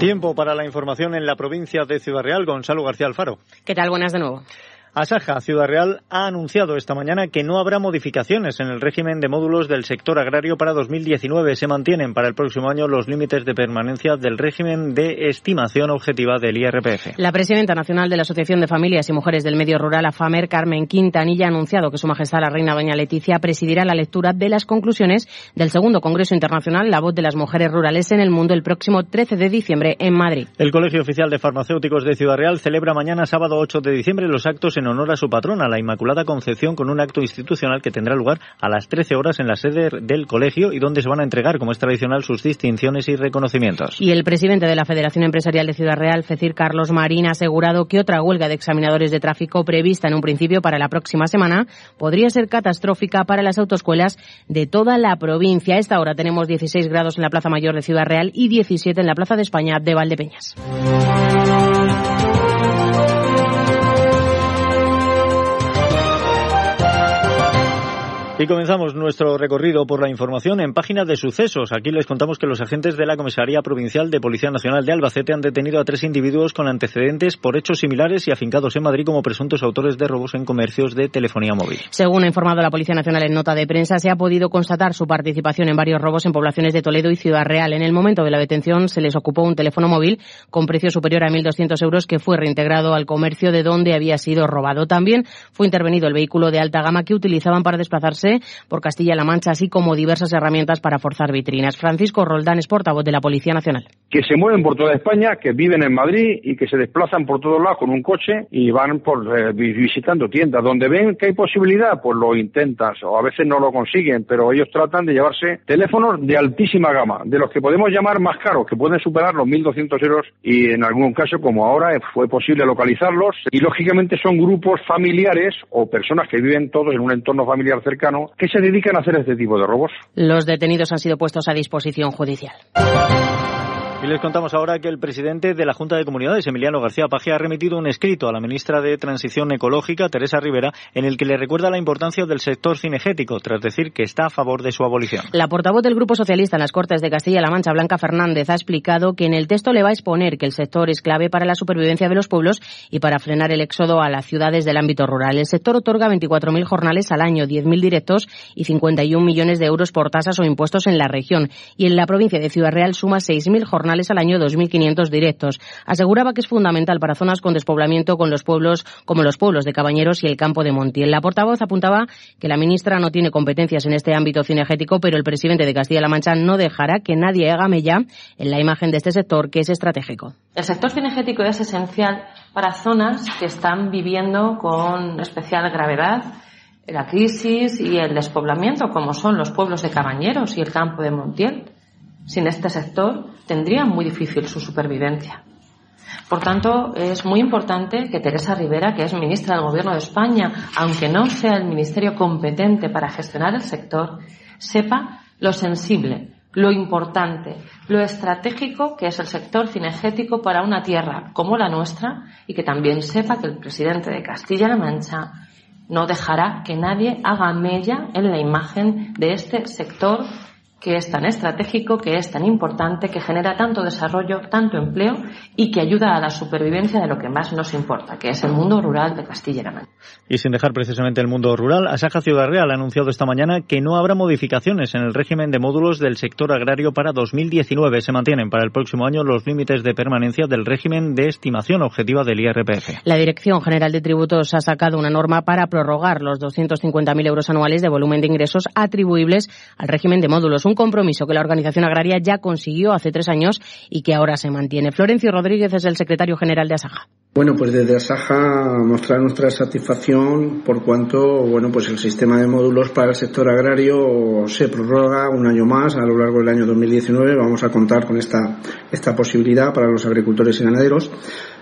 Tiempo para la información en la provincia de Ciudad Real. Gonzalo García Alfaro. ¿Qué tal? Buenas de nuevo. Asaja Ciudad Real ha anunciado esta mañana que no habrá modificaciones en el régimen de módulos del sector agrario para 2019. Se mantienen para el próximo año los límites de permanencia del régimen de estimación objetiva del IRPF. La presidenta nacional de la Asociación de Familias y Mujeres del Medio Rural, AFAMER, Carmen Quintanilla, ha anunciado que Su Majestad la Reina Doña Leticia presidirá la lectura de las conclusiones del segundo Congreso Internacional La Voz de las Mujeres Rurales en el Mundo el próximo 13 de diciembre en Madrid. El Colegio Oficial de Farmacéuticos de Ciudad Real celebra mañana sábado 8 de diciembre los actos en honor a su patrona, la Inmaculada Concepción, con un acto institucional que tendrá lugar a las 13 horas en la sede del colegio y donde se van a entregar, como es tradicional, sus distinciones y reconocimientos. Y el presidente de la Federación Empresarial de Ciudad Real, Fecir Carlos Marín, ha asegurado que otra huelga de examinadores de tráfico prevista en un principio para la próxima semana podría ser catastrófica para las autoescuelas de toda la provincia. A esta hora tenemos 16 grados en la Plaza Mayor de Ciudad Real y 17 en la Plaza de España de Valdepeñas. Y comenzamos nuestro recorrido por la información en páginas de sucesos. Aquí les contamos que los agentes de la Comisaría Provincial de Policía Nacional de Albacete han detenido a tres individuos con antecedentes por hechos similares y afincados en Madrid como presuntos autores de robos en comercios de telefonía móvil. Según ha informado la Policía Nacional en nota de prensa, se ha podido constatar su participación en varios robos en poblaciones de Toledo y Ciudad Real. En el momento de la detención se les ocupó un teléfono móvil con precio superior a 1.200 euros que fue reintegrado al comercio de donde había sido robado. También fue intervenido el vehículo de alta gama que utilizaban para desplazarse por Castilla-La Mancha, así como diversas herramientas para forzar vitrinas. Francisco Roldán es portavoz de la Policía Nacional. que se mueven por toda España, que viven en Madrid y que se desplazan por todos lados con un coche y van por eh, vi- visitando tiendas. Donde ven que hay posibilidad, pues lo intentan o a veces no lo consiguen, pero ellos tratan de llevarse teléfonos de altísima gama, de los que podemos llamar más caros, que pueden superar los 1.200 euros y en algún caso, como ahora, eh, fue posible localizarlos. Y lógicamente son grupos familiares o personas que viven todos en un entorno familiar cercano que se dedican a hacer este tipo de robos. Los detenidos han sido puestos a disposición judicial. Y les contamos ahora que el presidente de la Junta de Comunidades, Emiliano García Paje, ha remitido un escrito a la ministra de Transición Ecológica, Teresa Rivera, en el que le recuerda la importancia del sector cinegético, tras decir que está a favor de su abolición. La portavoz del Grupo Socialista en las Cortes de Castilla-La Mancha, Blanca Fernández, ha explicado que en el texto le va a exponer que el sector es clave para la supervivencia de los pueblos y para frenar el éxodo a las ciudades del ámbito rural. El sector otorga 24.000 jornales al año, 10.000 directos y 51 millones de euros por tasas o impuestos en la región. Y en la provincia de Ciudad Real suma 6.000 jornales al año 2.500 directos. Aseguraba que es fundamental para zonas con despoblamiento con los pueblos como los pueblos de Cabañeros y el campo de Montiel. La portavoz apuntaba que la ministra no tiene competencias en este ámbito cinegético, pero el presidente de Castilla-La Mancha no dejará que nadie haga mella en la imagen de este sector que es estratégico. El sector cinegético es esencial para zonas que están viviendo con especial gravedad la crisis y el despoblamiento, como son los pueblos de Cabañeros y el campo de Montiel. Sin este sector tendría muy difícil su supervivencia. Por tanto, es muy importante que Teresa Rivera, que es ministra del Gobierno de España, aunque no sea el ministerio competente para gestionar el sector, sepa lo sensible, lo importante, lo estratégico que es el sector cinegético para una tierra como la nuestra y que también sepa que el presidente de Castilla-La Mancha no dejará que nadie haga mella en la imagen de este sector que es tan estratégico, que es tan importante, que genera tanto desarrollo, tanto empleo y que ayuda a la supervivencia de lo que más nos importa, que es el mundo rural de Castilla-La Mancha. Y sin dejar precisamente el mundo rural, Asaja Ciudad Real ha anunciado esta mañana que no habrá modificaciones en el régimen de módulos del sector agrario para 2019. Se mantienen para el próximo año los límites de permanencia del régimen de estimación objetiva del IRPF. La Dirección General de Tributos ha sacado una norma para prorrogar los 250.000 euros anuales de volumen de ingresos atribuibles al régimen de módulos un compromiso que la organización agraria ya consiguió hace tres años y que ahora se mantiene. Florencio Rodríguez es el secretario general de Asaja. Bueno, pues desde Asaja mostrar nuestra satisfacción por cuanto, bueno, pues el sistema de módulos para el sector agrario se prorroga un año más a lo largo del año 2019. Vamos a contar con esta, esta posibilidad para los agricultores y ganaderos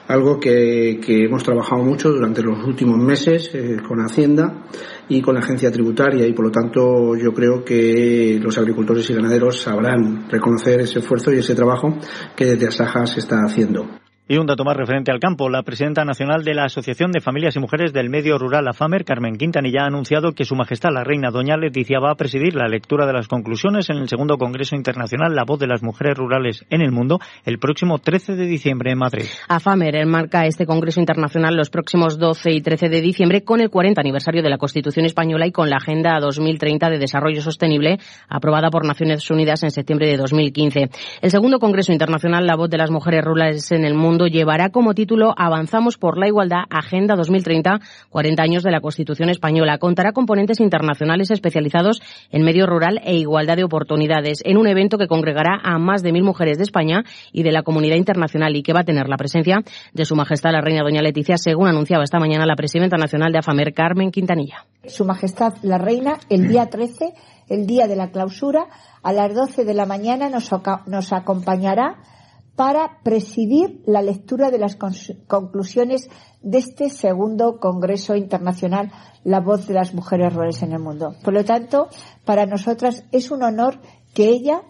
algo que, que, hemos trabajado mucho durante los últimos meses eh, con Hacienda y con la agencia tributaria y por lo tanto yo creo que los agricultores y ganaderos sabrán reconocer ese esfuerzo y ese trabajo que desde Asaja se está haciendo. Y un dato más referente al campo. La presidenta nacional de la Asociación de Familias y Mujeres del Medio Rural, AFAMER, Carmen Quintanilla, ha anunciado que Su Majestad la Reina Doña Leticia va a presidir la lectura de las conclusiones en el segundo Congreso Internacional La Voz de las Mujeres Rurales en el Mundo el próximo 13 de diciembre en Madrid. AFAMER enmarca este Congreso Internacional los próximos 12 y 13 de diciembre con el 40 aniversario de la Constitución Española y con la Agenda 2030 de Desarrollo Sostenible aprobada por Naciones Unidas en septiembre de 2015. El segundo Congreso Internacional La Voz de las Mujeres Rurales en el Mundo llevará como título Avanzamos por la Igualdad, Agenda 2030, 40 años de la Constitución Española. Contará componentes internacionales especializados en medio rural e igualdad de oportunidades, en un evento que congregará a más de mil mujeres de España y de la comunidad internacional y que va a tener la presencia de Su Majestad la Reina Doña Leticia, según anunciaba esta mañana la presidenta nacional de AFAMER, Carmen Quintanilla. Su Majestad la Reina, el día 13, el día de la clausura, a las 12 de la mañana nos, nos acompañará para presidir la lectura de las conclusiones de este segundo Congreso Internacional La Voz de las Mujeres Rurales en el Mundo. Por lo tanto, para nosotras es un honor que ella,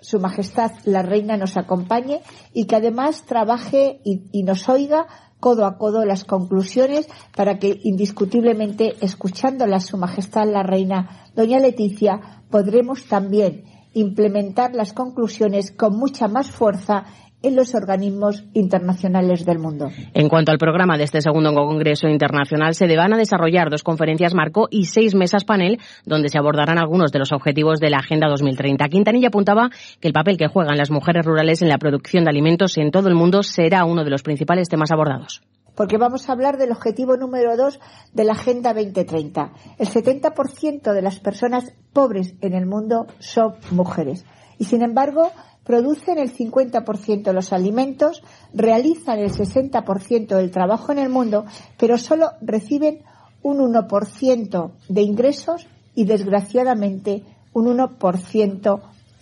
Su Majestad la Reina, nos acompañe y que además trabaje y, y nos oiga codo a codo las conclusiones para que indiscutiblemente, escuchándolas Su Majestad la Reina, Doña Leticia, podremos también implementar las conclusiones con mucha más fuerza en los organismos internacionales del mundo. En cuanto al programa de este segundo Congreso Internacional, se van a desarrollar dos conferencias marco y seis mesas panel, donde se abordarán algunos de los objetivos de la Agenda 2030. Quintanilla apuntaba que el papel que juegan las mujeres rurales en la producción de alimentos en todo el mundo será uno de los principales temas abordados porque vamos a hablar del objetivo número dos de la Agenda 2030. El 70% de las personas pobres en el mundo son mujeres. Y sin embargo, producen el 50% de los alimentos, realizan el 60% del trabajo en el mundo, pero solo reciben un 1% de ingresos y, desgraciadamente, un 1%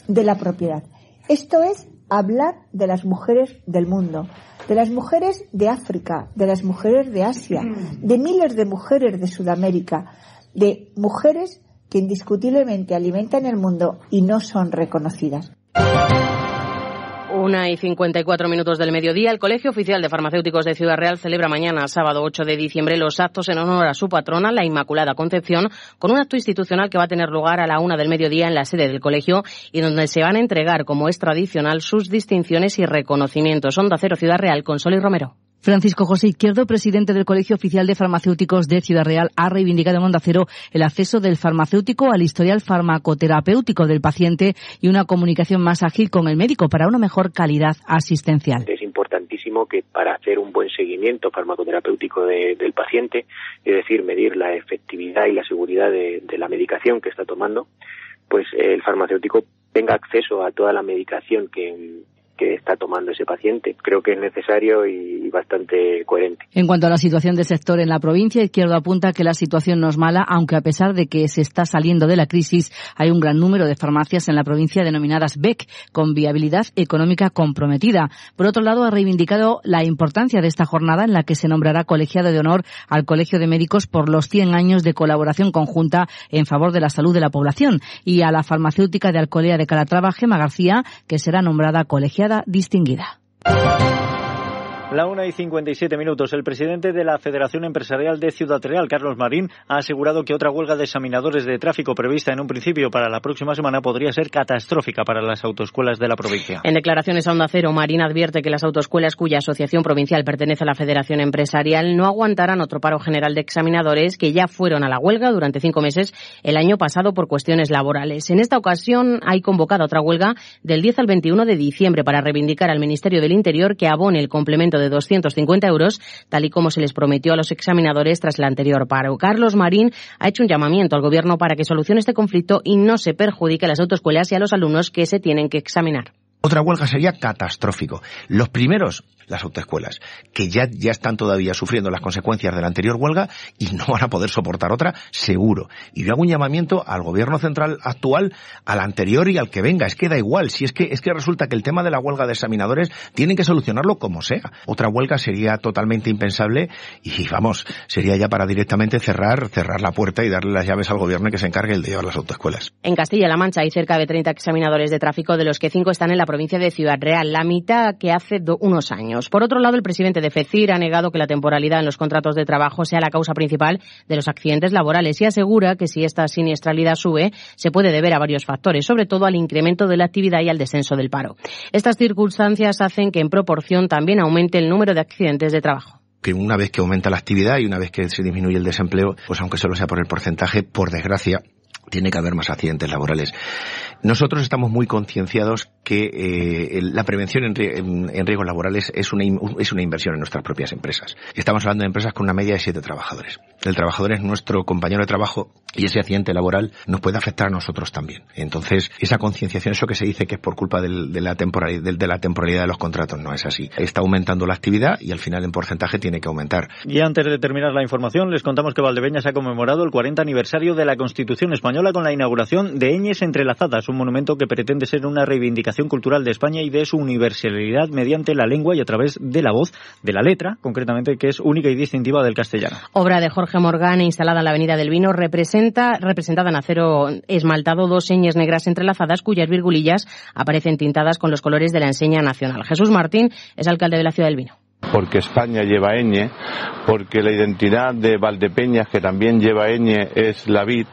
de la propiedad. Esto es hablar de las mujeres del mundo, de las mujeres de África, de las mujeres de Asia, de miles de mujeres de Sudamérica, de mujeres que indiscutiblemente alimentan el mundo y no son reconocidas. Una y 54 minutos del mediodía, el Colegio Oficial de Farmacéuticos de Ciudad Real celebra mañana, sábado 8 de diciembre, los actos en honor a su patrona, la Inmaculada Concepción, con un acto institucional que va a tener lugar a la una del mediodía en la sede del colegio y donde se van a entregar, como es tradicional, sus distinciones y reconocimientos. Onda Cero Ciudad Real, con Sol y Romero. Francisco José Izquierdo, presidente del Colegio Oficial de Farmacéuticos de Ciudad Real, ha reivindicado en Onda Cero el acceso del farmacéutico al historial farmacoterapéutico del paciente y una comunicación más ágil con el médico para una mejor calidad asistencial. Es importantísimo que para hacer un buen seguimiento farmacoterapéutico del paciente, es decir, medir la efectividad y la seguridad de, de la medicación que está tomando, pues el farmacéutico tenga acceso a toda la medicación que, que está tomando ese paciente. Creo que es necesario y bastante coherente. En cuanto a la situación del sector en la provincia, Izquierdo apunta que la situación no es mala, aunque a pesar de que se está saliendo de la crisis, hay un gran número de farmacias en la provincia denominadas BEC, con viabilidad económica comprometida. Por otro lado, ha reivindicado la importancia de esta jornada en la que se nombrará colegiado de honor al Colegio de Médicos por los 100 años de colaboración conjunta en favor de la salud de la población y a la farmacéutica de Alcolea de Calatrava, Gema García, que será nombrada colegiada distinguida. La una y 57 minutos. El presidente de la Federación Empresarial de Ciudad Real, Carlos Marín, ha asegurado que otra huelga de examinadores de tráfico prevista en un principio para la próxima semana podría ser catastrófica para las autoescuelas de la provincia. En declaraciones a Onda Cero, Marín advierte que las autoescuelas cuya asociación provincial pertenece a la Federación Empresarial no aguantarán otro paro general de examinadores que ya fueron a la huelga durante cinco meses el año pasado por cuestiones laborales. En esta ocasión hay convocada otra huelga del 10 al 21 de diciembre para reivindicar al Ministerio del Interior que abone el complemento de 250 euros, tal y como se les prometió a los examinadores tras el anterior paro. Carlos Marín ha hecho un llamamiento al Gobierno para que solucione este conflicto y no se perjudique a las autoescuelas y a los alumnos que se tienen que examinar. Otra huelga sería catastrófico. Los primeros, las autoescuelas, que ya, ya están todavía sufriendo las consecuencias de la anterior huelga y no van a poder soportar otra, seguro. Y yo hago un llamamiento al gobierno central actual, al anterior y al que venga. Es que da igual. Si es que, es que resulta que el tema de la huelga de examinadores tienen que solucionarlo como sea. Otra huelga sería totalmente impensable y vamos, sería ya para directamente cerrar, cerrar la puerta y darle las llaves al gobierno que se encargue el de llevar las autoescuelas. En Castilla-La Mancha hay cerca de 30 examinadores de tráfico, de los que cinco están en la provincia de Ciudad Real, la mitad que hace unos años. Por otro lado, el presidente de FECIR ha negado que la temporalidad en los contratos de trabajo sea la causa principal de los accidentes laborales y asegura que si esta siniestralidad sube, se puede deber a varios factores, sobre todo al incremento de la actividad y al descenso del paro. Estas circunstancias hacen que en proporción también aumente el número de accidentes de trabajo una vez que aumenta la actividad y una vez que se disminuye el desempleo, pues aunque solo sea por el porcentaje, por desgracia, tiene que haber más accidentes laborales. Nosotros estamos muy concienciados que eh, la prevención en, en, riesgos laborales es una, es una inversión en nuestras propias empresas. Estamos hablando de empresas con una media de siete trabajadores. El trabajador es nuestro compañero de trabajo y ese accidente laboral nos puede afectar a nosotros también. Entonces, esa concienciación, eso que se dice que es por culpa de, la temporalidad, de los contratos, no es así. Está aumentando la actividad y al final en porcentaje tiene que aumentar. Y antes de terminar la información, les contamos que Valdepeñas ha conmemorado el 40 aniversario de la Constitución Española con la inauguración de Eñes Entrelazadas, monumento que pretende ser una reivindicación cultural de España y de su universalidad mediante la lengua y a través de la voz, de la letra, concretamente, que es única y distintiva del castellano. Obra de Jorge Morgan, instalada en la Avenida del Vino, representa, representada en acero esmaltado, dos señas negras entrelazadas cuyas virgulillas aparecen tintadas con los colores de la enseña nacional. Jesús Martín es alcalde de la Ciudad del Vino porque España lleva ñ, porque la identidad de Valdepeñas, que también lleva ñ, es la vid,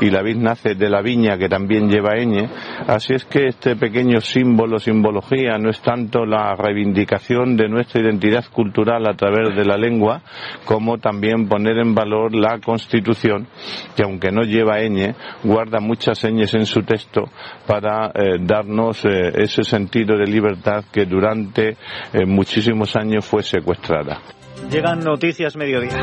y la vid nace de la viña, que también lleva ñ. Así es que este pequeño símbolo, simbología, no es tanto la reivindicación de nuestra identidad cultural a través de la lengua, como también poner en valor la Constitución, que aunque no lleva ñ, guarda muchas ñes en su texto para eh, darnos eh, ese sentido de libertad que durante eh, muchísimos años fue secuestrada. Llegan noticias mediodía.